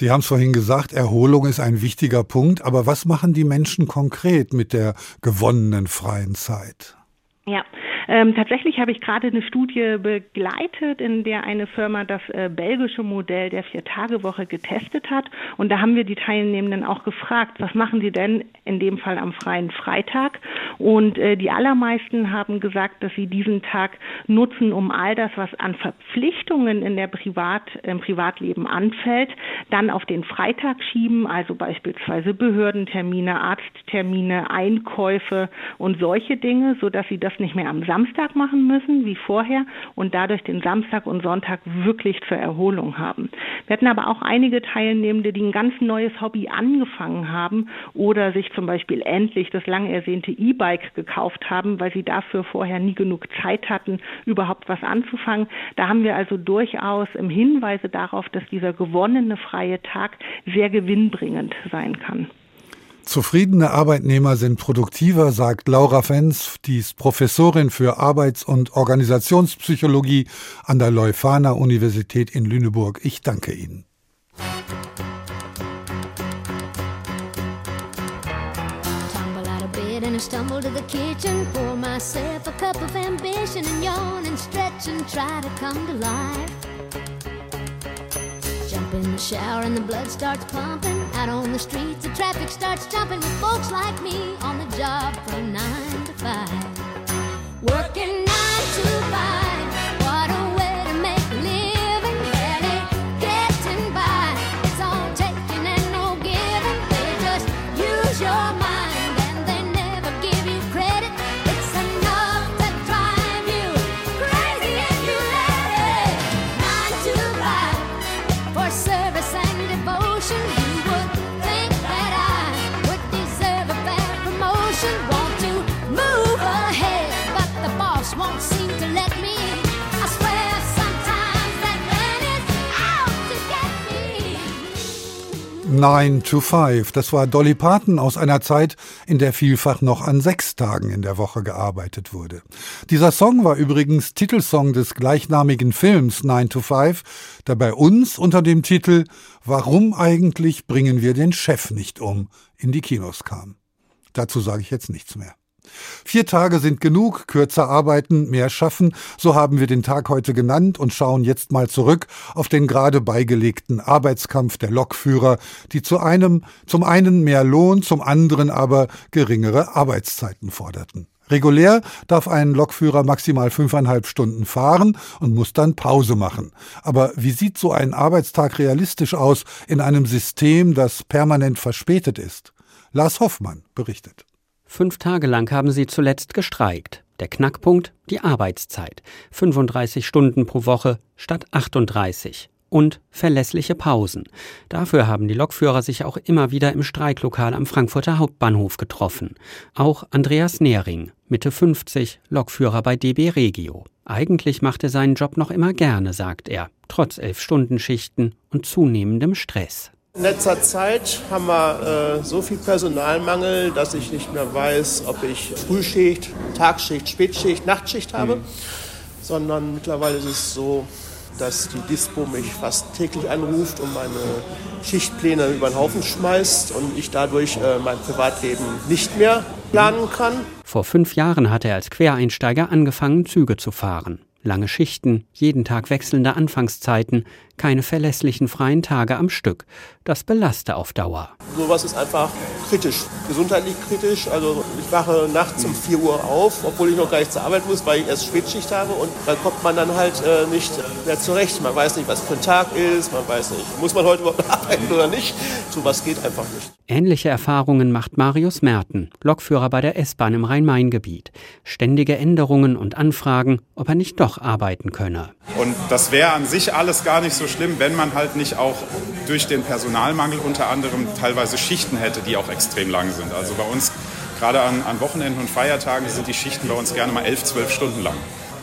Sie haben es vorhin gesagt, Erholung ist ein wichtiger Punkt, aber was machen die Menschen konkret mit der gewonnenen freien Zeit? Ja, ähm, tatsächlich habe ich gerade eine Studie begleitet, in der eine Firma das äh, belgische Modell der Vier-Tage-Woche getestet hat. Und da haben wir die Teilnehmenden auch gefragt, was machen sie denn in dem Fall am freien Freitag? Und äh, die allermeisten haben gesagt, dass sie diesen Tag nutzen, um all das, was an Verpflichtungen in der Privat, im Privatleben anfällt, dann auf den Freitag schieben, also beispielsweise Behördentermine, Arzttermine, Einkäufe und solche Dinge, so dass sie das nicht mehr am Samstag machen müssen, wie vorher, und dadurch den Samstag und Sonntag wirklich zur Erholung haben. Wir hatten aber auch einige Teilnehmende, die ein ganz neues Hobby angefangen haben oder sich zum Beispiel endlich das lang ersehnte E-Bike gekauft haben, weil sie dafür vorher nie genug Zeit hatten, überhaupt was anzufangen. Da haben wir also durchaus im Hinweise darauf, dass dieser gewonnene freie Tag sehr gewinnbringend sein kann. Zufriedene Arbeitnehmer sind produktiver, sagt Laura Fenz, die ist Professorin für Arbeits- und Organisationspsychologie an der Leuphana Universität in Lüneburg. Ich danke Ihnen. and I stumble to the kitchen, pour myself a cup of ambition and yawn and stretch and try to come to life. In the shower and the blood starts pumping. Out on the streets, the traffic starts jumping with folks like me on the job from nine to five. Working Nine to Five. Das war Dolly Parton aus einer Zeit, in der vielfach noch an sechs Tagen in der Woche gearbeitet wurde. Dieser Song war übrigens Titelsong des gleichnamigen Films Nine to Five, der bei uns unter dem Titel Warum eigentlich bringen wir den Chef nicht um in die Kinos kam. Dazu sage ich jetzt nichts mehr. Vier Tage sind genug, kürzer arbeiten, mehr schaffen, so haben wir den Tag heute genannt und schauen jetzt mal zurück auf den gerade beigelegten Arbeitskampf der Lokführer, die zu einem, zum einen mehr Lohn, zum anderen aber geringere Arbeitszeiten forderten. Regulär darf ein Lokführer maximal fünfeinhalb Stunden fahren und muss dann Pause machen. Aber wie sieht so ein Arbeitstag realistisch aus in einem System, das permanent verspätet ist? Lars Hoffmann berichtet. Fünf Tage lang haben sie zuletzt gestreikt. Der Knackpunkt die Arbeitszeit. 35 Stunden pro Woche statt 38. Und verlässliche Pausen. Dafür haben die Lokführer sich auch immer wieder im Streiklokal am Frankfurter Hauptbahnhof getroffen. Auch Andreas Nehring, Mitte 50, Lokführer bei DB Regio. Eigentlich macht er seinen Job noch immer gerne, sagt er, trotz Elf-Stunden-Schichten und zunehmendem Stress. In letzter Zeit haben wir äh, so viel Personalmangel, dass ich nicht mehr weiß, ob ich Frühschicht, Tagschicht, Spätschicht, Nachtschicht habe. Mhm. sondern mittlerweile ist es so, dass die Dispo mich fast täglich anruft und meine Schichtpläne über den Haufen schmeißt und ich dadurch äh, mein Privatleben nicht mehr planen kann. Vor fünf Jahren hat er als Quereinsteiger angefangen, Züge zu fahren. Lange Schichten, jeden Tag wechselnde Anfangszeiten, keine verlässlichen freien Tage am Stück. Das belaste auf Dauer. Sowas ist einfach kritisch, gesundheitlich kritisch. Also ich wache nachts um 4 Uhr auf, obwohl ich noch gar nicht zur Arbeit muss, weil ich erst Spätschicht habe. Und dann kommt man dann halt äh, nicht mehr zurecht. Man weiß nicht, was für ein Tag ist, man weiß nicht, muss man heute überhaupt arbeiten oder nicht. Sowas geht einfach nicht. Ähnliche Erfahrungen macht Marius Merten, Lokführer bei der S-Bahn im Rhein-Main-Gebiet. Ständige Änderungen und Anfragen, ob er nicht doch arbeiten könne. Und das wäre an sich alles gar nicht so schlimm, wenn man halt nicht auch durch den Personalmangel unter anderem teilweise Schichten hätte, die auch extrem lang sind. Also bei uns, gerade an, an Wochenenden und Feiertagen, sind die Schichten bei uns gerne mal elf, zwölf Stunden lang.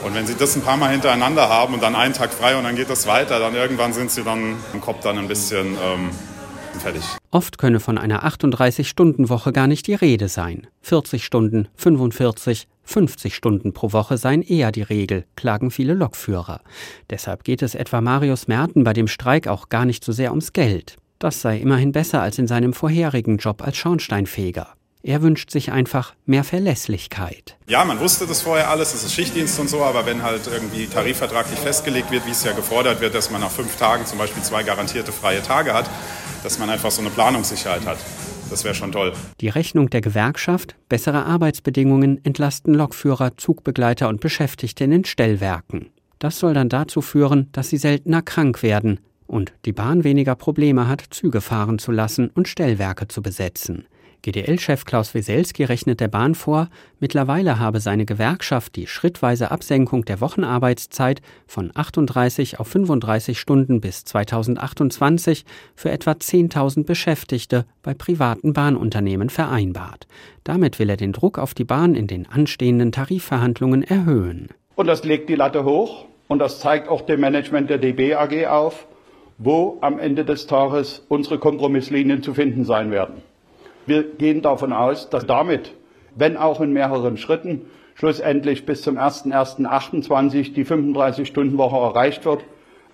Und wenn Sie das ein paar Mal hintereinander haben und dann einen Tag frei und dann geht das weiter, dann irgendwann sind Sie dann im Kopf dann ein bisschen ähm, fertig. Oft könne von einer 38-Stunden-Woche gar nicht die Rede sein. 40 Stunden, 45, 50 Stunden pro Woche seien eher die Regel, klagen viele Lokführer. Deshalb geht es etwa Marius Merten bei dem Streik auch gar nicht so sehr ums Geld. Das sei immerhin besser als in seinem vorherigen Job als Schornsteinfeger. Er wünscht sich einfach mehr Verlässlichkeit. Ja, man wusste das vorher alles, es ist Schichtdienst und so, aber wenn halt irgendwie tarifvertraglich festgelegt wird, wie es ja gefordert wird, dass man nach fünf Tagen zum Beispiel zwei garantierte freie Tage hat, dass man einfach so eine Planungssicherheit hat. Das wäre schon toll. Die Rechnung der Gewerkschaft, bessere Arbeitsbedingungen entlasten Lokführer, Zugbegleiter und Beschäftigte in den Stellwerken. Das soll dann dazu führen, dass sie seltener krank werden und die Bahn weniger Probleme hat, Züge fahren zu lassen und Stellwerke zu besetzen. GDL-Chef Klaus Weselski rechnet der Bahn vor, mittlerweile habe seine Gewerkschaft die schrittweise Absenkung der Wochenarbeitszeit von 38 auf 35 Stunden bis 2028 für etwa 10.000 Beschäftigte bei privaten Bahnunternehmen vereinbart. Damit will er den Druck auf die Bahn in den anstehenden Tarifverhandlungen erhöhen. Und das legt die Latte hoch und das zeigt auch dem Management der DB AG auf, wo am Ende des Tages unsere Kompromisslinien zu finden sein werden. Wir gehen davon aus, dass damit, wenn auch in mehreren Schritten, schlussendlich bis zum 01.01.28 die 35-Stunden-Woche erreicht wird.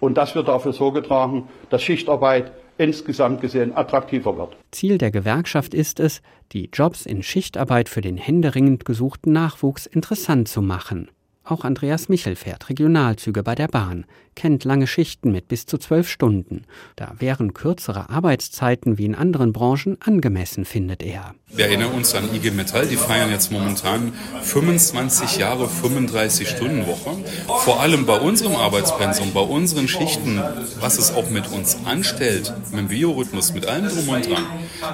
Und das wird dafür Sorge tragen, dass Schichtarbeit insgesamt gesehen attraktiver wird. Ziel der Gewerkschaft ist es, die Jobs in Schichtarbeit für den händeringend gesuchten Nachwuchs interessant zu machen. Auch Andreas Michel fährt Regionalzüge bei der Bahn, kennt lange Schichten mit bis zu zwölf Stunden. Da wären kürzere Arbeitszeiten wie in anderen Branchen angemessen, findet er. Wir erinnern uns an IG Metall, die feiern jetzt momentan 25 Jahre 35-Stunden-Woche. Vor allem bei unserem Arbeitspensum, bei unseren Schichten, was es auch mit uns anstellt, mit dem Biorhythmus, mit allem drum und dran,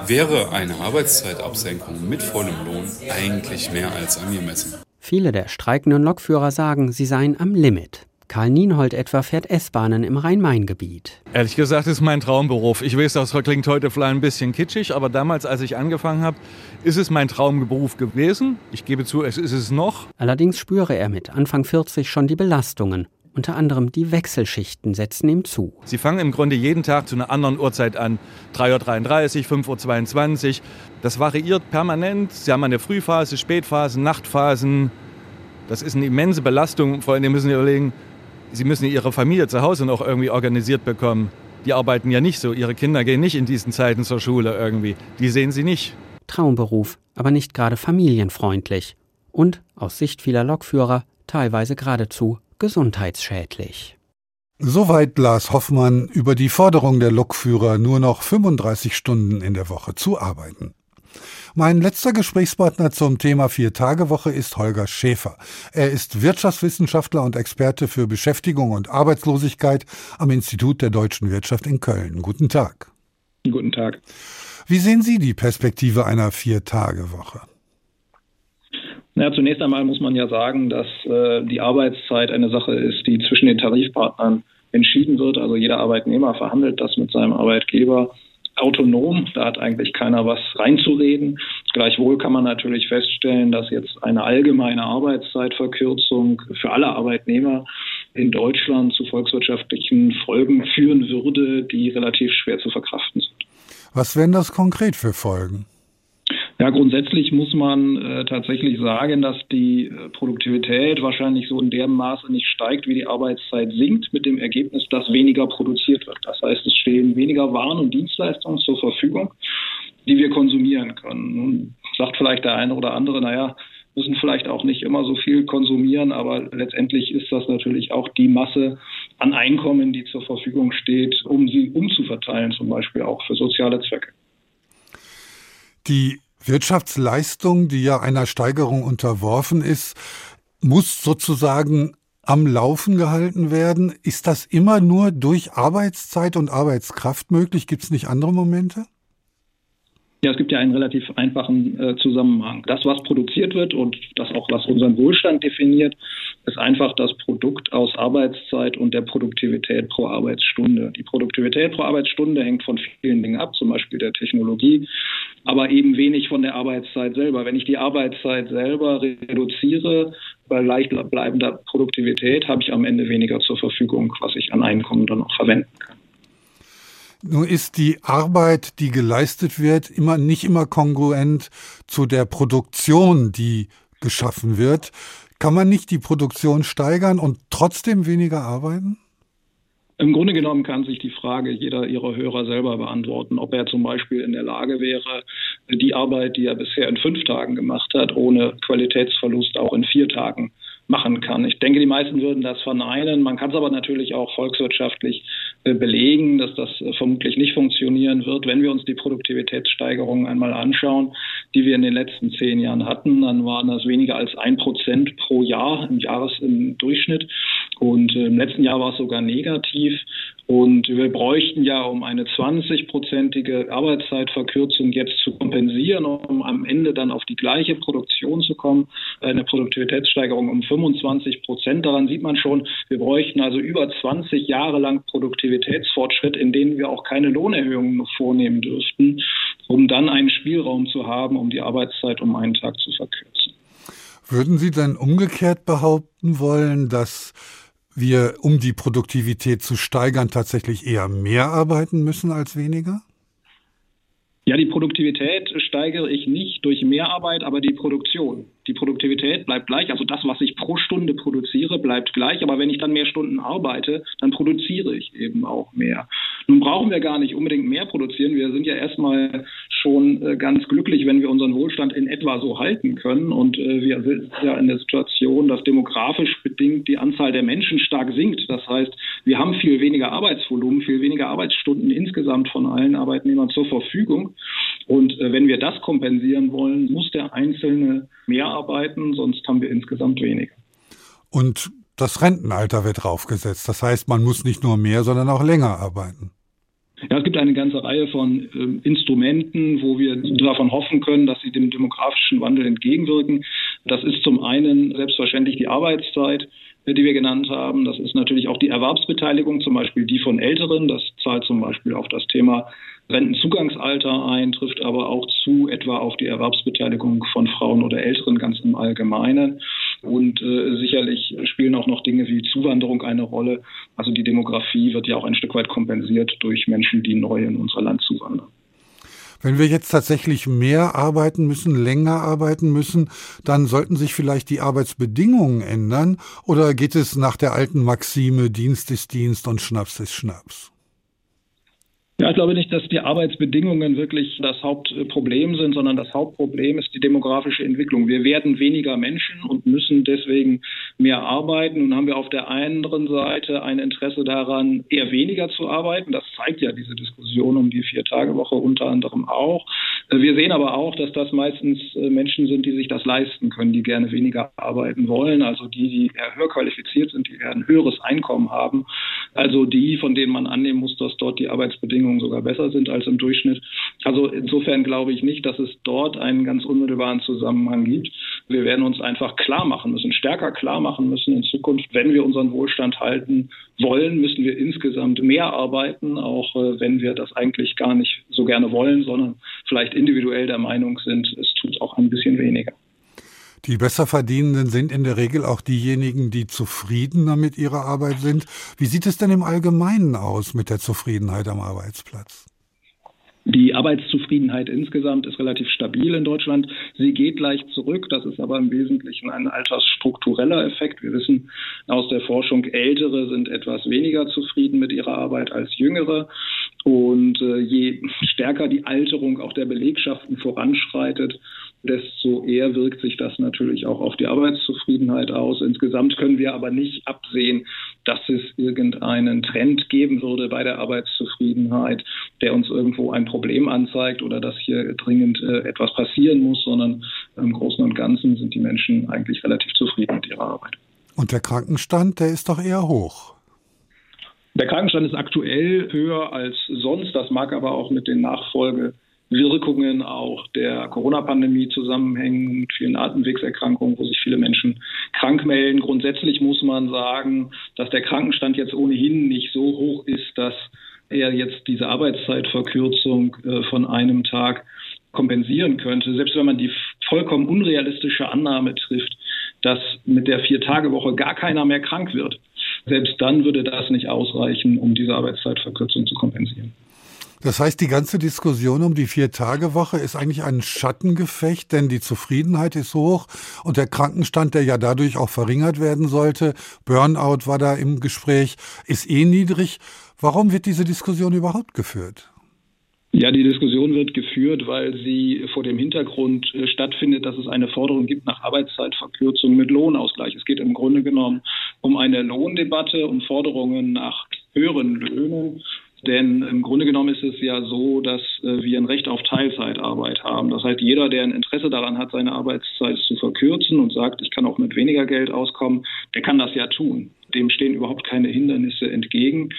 wäre eine Arbeitszeitabsenkung mit vollem Lohn eigentlich mehr als angemessen. Viele der streikenden Lokführer sagen, sie seien am Limit. Karl Nienhold etwa fährt S-Bahnen im Rhein-Main-Gebiet. Ehrlich gesagt ist mein Traumberuf. Ich weiß, das klingt heute vielleicht ein bisschen kitschig, aber damals, als ich angefangen habe, ist es mein Traumberuf gewesen. Ich gebe zu, es ist es noch. Allerdings spüre er mit Anfang 40 schon die Belastungen. Unter anderem die Wechselschichten setzen ihm zu. Sie fangen im Grunde jeden Tag zu einer anderen Uhrzeit an. 3.33 Uhr, 5.22 Uhr. Das variiert permanent. Sie haben eine Frühphase, Spätphasen, Nachtphasen. Das ist eine immense Belastung. Vor allem müssen Sie überlegen, Sie müssen Ihre Familie zu Hause noch irgendwie organisiert bekommen. Die arbeiten ja nicht so. Ihre Kinder gehen nicht in diesen Zeiten zur Schule irgendwie. Die sehen Sie nicht. Traumberuf, aber nicht gerade familienfreundlich. Und aus Sicht vieler Lokführer teilweise geradezu gesundheitsschädlich. Soweit Lars Hoffmann über die Forderung der Lokführer, nur noch 35 Stunden in der Woche zu arbeiten. Mein letzter Gesprächspartner zum Thema Vier-Tage-Woche ist Holger Schäfer. Er ist Wirtschaftswissenschaftler und Experte für Beschäftigung und Arbeitslosigkeit am Institut der deutschen Wirtschaft in Köln. Guten Tag. Guten Tag. Wie sehen Sie die Perspektive einer Vier-Tage-Woche? Ja, zunächst einmal muss man ja sagen, dass äh, die Arbeitszeit eine Sache ist, die zwischen den Tarifpartnern entschieden wird. Also jeder Arbeitnehmer verhandelt das mit seinem Arbeitgeber autonom. Da hat eigentlich keiner was reinzureden. Gleichwohl kann man natürlich feststellen, dass jetzt eine allgemeine Arbeitszeitverkürzung für alle Arbeitnehmer in Deutschland zu volkswirtschaftlichen Folgen führen würde, die relativ schwer zu verkraften sind. Was wären das konkret für Folgen? Ja, grundsätzlich muss man äh, tatsächlich sagen, dass die äh, Produktivität wahrscheinlich so in dem Maße nicht steigt, wie die Arbeitszeit sinkt, mit dem Ergebnis, dass weniger produziert wird. Das heißt, es stehen weniger Waren und Dienstleistungen zur Verfügung, die wir konsumieren können. Nun sagt vielleicht der eine oder andere, naja, müssen vielleicht auch nicht immer so viel konsumieren, aber letztendlich ist das natürlich auch die Masse an Einkommen, die zur Verfügung steht, um sie umzuverteilen, zum Beispiel auch für soziale Zwecke. Die Wirtschaftsleistung, die ja einer Steigerung unterworfen ist, muss sozusagen am Laufen gehalten werden. Ist das immer nur durch Arbeitszeit und Arbeitskraft möglich? Gibt es nicht andere Momente? Ja, es gibt ja einen relativ einfachen äh, Zusammenhang. Das, was produziert wird und das auch, was unseren Wohlstand definiert, ist einfach das Produkt aus Arbeitszeit und der Produktivität pro Arbeitsstunde. Die Produktivität pro Arbeitsstunde hängt von vielen Dingen ab, zum Beispiel der Technologie, aber eben wenig von der Arbeitszeit selber. Wenn ich die Arbeitszeit selber reduziere, bei leicht bleibender Produktivität, habe ich am Ende weniger zur Verfügung, was ich an Einkommen dann auch verwenden kann. Nun ist die Arbeit, die geleistet wird, immer nicht immer kongruent zu der Produktion, die geschaffen wird. Kann man nicht die Produktion steigern und trotzdem weniger arbeiten? Im Grunde genommen kann sich die Frage jeder Ihrer Hörer selber beantworten, ob er zum Beispiel in der Lage wäre, die Arbeit, die er bisher in fünf Tagen gemacht hat, ohne Qualitätsverlust auch in vier Tagen machen kann. Ich denke, die meisten würden das verneinen. Man kann es aber natürlich auch volkswirtschaftlich äh, belegen, dass das äh, vermutlich nicht funktionieren wird. Wenn wir uns die Produktivitätssteigerungen einmal anschauen, die wir in den letzten zehn Jahren hatten, dann waren das weniger als ein Prozent pro Jahr im Jahres im Durchschnitt. Und äh, im letzten Jahr war es sogar negativ. Und wir bräuchten ja, um eine 20-prozentige Arbeitszeitverkürzung jetzt zu kompensieren, um am Ende dann auf die gleiche Produktion zu kommen, eine Produktivitätssteigerung um 25 Prozent. Daran sieht man schon, wir bräuchten also über 20 Jahre lang Produktivitätsfortschritt, in denen wir auch keine Lohnerhöhungen vornehmen dürften, um dann einen Spielraum zu haben, um die Arbeitszeit um einen Tag zu verkürzen. Würden Sie dann umgekehrt behaupten wollen, dass wir, um die Produktivität zu steigern, tatsächlich eher mehr arbeiten müssen als weniger? Ja, die Produktivität steigere ich nicht durch Mehrarbeit, aber die Produktion. Die Produktivität bleibt gleich, also das, was ich pro Stunde produziere, bleibt gleich. Aber wenn ich dann mehr Stunden arbeite, dann produziere ich eben auch mehr. Nun brauchen wir gar nicht unbedingt mehr produzieren. Wir sind ja erstmal schon äh, ganz glücklich, wenn wir unseren Wohlstand in etwa so halten können. Und äh, wir sind ja in der Situation, dass demografisch bedingt die Anzahl der Menschen stark sinkt. Das heißt, wir haben viel weniger Arbeitsvolumen, viel weniger Arbeitsstunden insgesamt von allen Arbeitnehmern zur Verfügung. Und äh, wenn wir das kompensieren wollen, muss der Einzelne mehr arbeiten, sonst haben wir insgesamt weniger. Und das Rentenalter wird draufgesetzt. Das heißt, man muss nicht nur mehr, sondern auch länger arbeiten. Ja, es gibt eine ganze Reihe von äh, Instrumenten, wo wir davon hoffen können, dass sie dem demografischen Wandel entgegenwirken. Das ist zum einen selbstverständlich die Arbeitszeit, äh, die wir genannt haben. Das ist natürlich auch die Erwerbsbeteiligung, zum Beispiel die von Älteren. Das zahlt zum Beispiel auf das Thema Rentenzugangsalter ein, trifft aber auch zu etwa auf die Erwerbsbeteiligung von Frauen oder Älteren ganz im Allgemeinen. Und äh, sicherlich spielen auch noch Dinge wie Zuwanderung eine Rolle. Also die Demografie wird ja auch ein Stück weit kompensiert durch Menschen, die neu in unser Land zuwandern. Wenn wir jetzt tatsächlich mehr arbeiten müssen, länger arbeiten müssen, dann sollten sich vielleicht die Arbeitsbedingungen ändern oder geht es nach der alten Maxime Dienst ist Dienst und Schnaps ist Schnaps? Ja, ich glaube nicht, dass die Arbeitsbedingungen wirklich das Hauptproblem sind, sondern das Hauptproblem ist die demografische Entwicklung. Wir werden weniger Menschen und müssen deswegen mehr arbeiten. Nun haben wir auf der anderen Seite ein Interesse daran, eher weniger zu arbeiten. Das zeigt ja diese Diskussion um die Vier-Tage-Woche unter anderem auch. Wir sehen aber auch, dass das meistens äh, Menschen sind, die sich das leisten können, die gerne weniger arbeiten wollen. Also die, die eher höher qualifiziert sind, die ein höheres Einkommen haben. Also die, von denen man annehmen muss, dass dort die Arbeitsbedingungen Bedingungen sogar besser sind als im Durchschnitt. Also insofern glaube ich nicht, dass es dort einen ganz unmittelbaren Zusammenhang gibt. Wir werden uns einfach klar machen müssen, stärker klar machen müssen in Zukunft, wenn wir unseren Wohlstand halten wollen, müssen wir insgesamt mehr arbeiten, auch äh, wenn wir das eigentlich gar nicht so gerne wollen, sondern vielleicht individuell der Meinung sind, es tut auch ein bisschen weniger. Die Besserverdienenden sind in der Regel auch diejenigen, die zufriedener mit ihrer Arbeit sind. Wie sieht es denn im Allgemeinen aus mit der Zufriedenheit am Arbeitsplatz? Die Arbeitszufriedenheit insgesamt ist relativ stabil in Deutschland. Sie geht leicht zurück. Das ist aber im Wesentlichen ein altersstruktureller Effekt. Wir wissen aus der Forschung, Ältere sind etwas weniger zufrieden mit ihrer Arbeit als Jüngere. Und äh, je stärker die Alterung auch der Belegschaften voranschreitet, desto eher wirkt sich das natürlich auch auf die Arbeitszufriedenheit aus. Insgesamt können wir aber nicht absehen, dass es irgendeinen Trend geben würde bei der Arbeitszufriedenheit, der uns irgendwo ein Problem anzeigt oder dass hier dringend äh, etwas passieren muss, sondern im Großen und Ganzen sind die Menschen eigentlich relativ zufrieden mit ihrer Arbeit. Und der Krankenstand, der ist doch eher hoch. Der Krankenstand ist aktuell höher als sonst. Das mag aber auch mit den Nachfolge Wirkungen auch der Corona-Pandemie zusammenhängen, mit vielen Atemwegserkrankungen, wo sich viele Menschen krank melden. Grundsätzlich muss man sagen, dass der Krankenstand jetzt ohnehin nicht so hoch ist, dass er jetzt diese Arbeitszeitverkürzung äh, von einem Tag kompensieren könnte. Selbst wenn man die vollkommen unrealistische Annahme trifft, dass mit der Vier-Tage-Woche gar keiner mehr krank wird, selbst dann würde das nicht ausreichen, um diese Arbeitszeitverkürzung zu kompensieren. Das heißt, die ganze Diskussion um die Vier-Tage-Woche ist eigentlich ein Schattengefecht, denn die Zufriedenheit ist hoch und der Krankenstand, der ja dadurch auch verringert werden sollte, Burnout war da im Gespräch, ist eh niedrig. Warum wird diese Diskussion überhaupt geführt? Ja, die Diskussion wird geführt, weil sie vor dem Hintergrund äh, stattfindet, dass es eine Forderung gibt nach Arbeitszeitverkürzung mit Lohnausgleich. Es geht im Grunde genommen um eine Lohndebatte, um Forderungen nach höheren Löhnen denn im Grunde genommen ist es ja so, dass äh, wir ein Recht auf Teilzeitarbeit haben. Das heißt, jeder, der ein Interesse daran hat, seine Arbeitszeit zu verkürzen und sagt, ich kann auch mit weniger Geld auskommen, der kann das ja tun. Dem stehen überhaupt keine Hindernisse entgegen.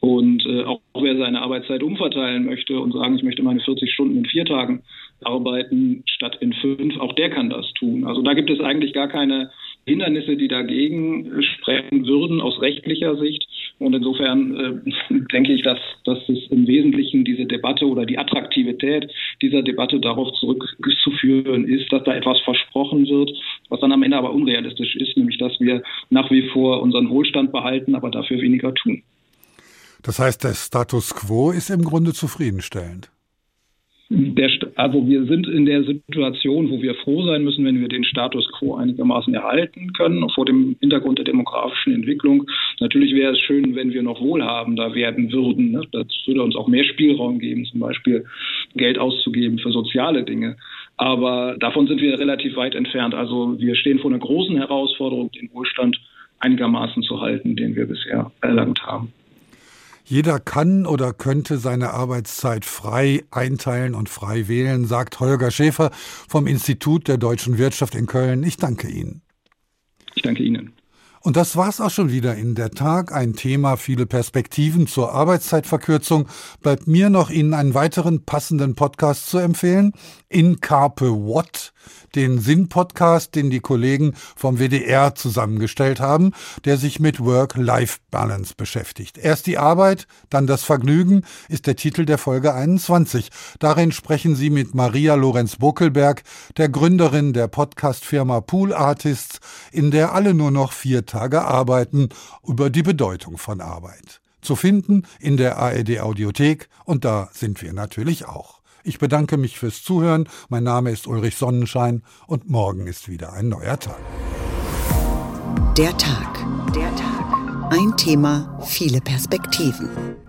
Und äh, auch wer seine Arbeitszeit umverteilen möchte und sagen, ich möchte meine 40 Stunden in vier Tagen arbeiten statt in fünf, auch der kann das tun. Also da gibt es eigentlich gar keine Hindernisse, die dagegen sprechen würden aus rechtlicher Sicht. Und insofern äh, denke ich, dass, dass es im Wesentlichen diese Debatte oder die Attraktivität dieser Debatte darauf zurückzuführen ist, dass da etwas versprochen wird, was dann am Ende aber unrealistisch ist, nämlich dass wir nach wie vor unseren Wohlstand behalten, aber dafür weniger tun. Das heißt, der Status quo ist im Grunde zufriedenstellend. Der, also wir sind in der Situation, wo wir froh sein müssen, wenn wir den Status quo einigermaßen erhalten können, vor dem Hintergrund der demografischen Entwicklung. Natürlich wäre es schön, wenn wir noch wohlhabender werden würden. Ne? Das würde uns auch mehr Spielraum geben, zum Beispiel Geld auszugeben für soziale Dinge. Aber davon sind wir relativ weit entfernt. Also wir stehen vor einer großen Herausforderung, den Wohlstand einigermaßen zu halten, den wir bisher erlangt haben. Jeder kann oder könnte seine Arbeitszeit frei einteilen und frei wählen, sagt Holger Schäfer vom Institut der deutschen Wirtschaft in Köln. Ich danke Ihnen. Ich danke Ihnen. Und das war's auch schon wieder in der Tag. Ein Thema, viele Perspektiven zur Arbeitszeitverkürzung. Bleibt mir noch Ihnen einen weiteren passenden Podcast zu empfehlen. In Carpe What, den Sinn-Podcast, den die Kollegen vom WDR zusammengestellt haben, der sich mit Work-Life-Balance beschäftigt. Erst die Arbeit, dann das Vergnügen ist der Titel der Folge 21. Darin sprechen sie mit Maria Lorenz Buckelberg, der Gründerin der Podcast-Firma Pool Artists, in der alle nur noch vier Tage arbeiten, über die Bedeutung von Arbeit. Zu finden in der ARD Audiothek und da sind wir natürlich auch. Ich bedanke mich fürs Zuhören. Mein Name ist Ulrich Sonnenschein und morgen ist wieder ein neuer Tag. Der Tag. Der Tag. Ein Thema, viele Perspektiven.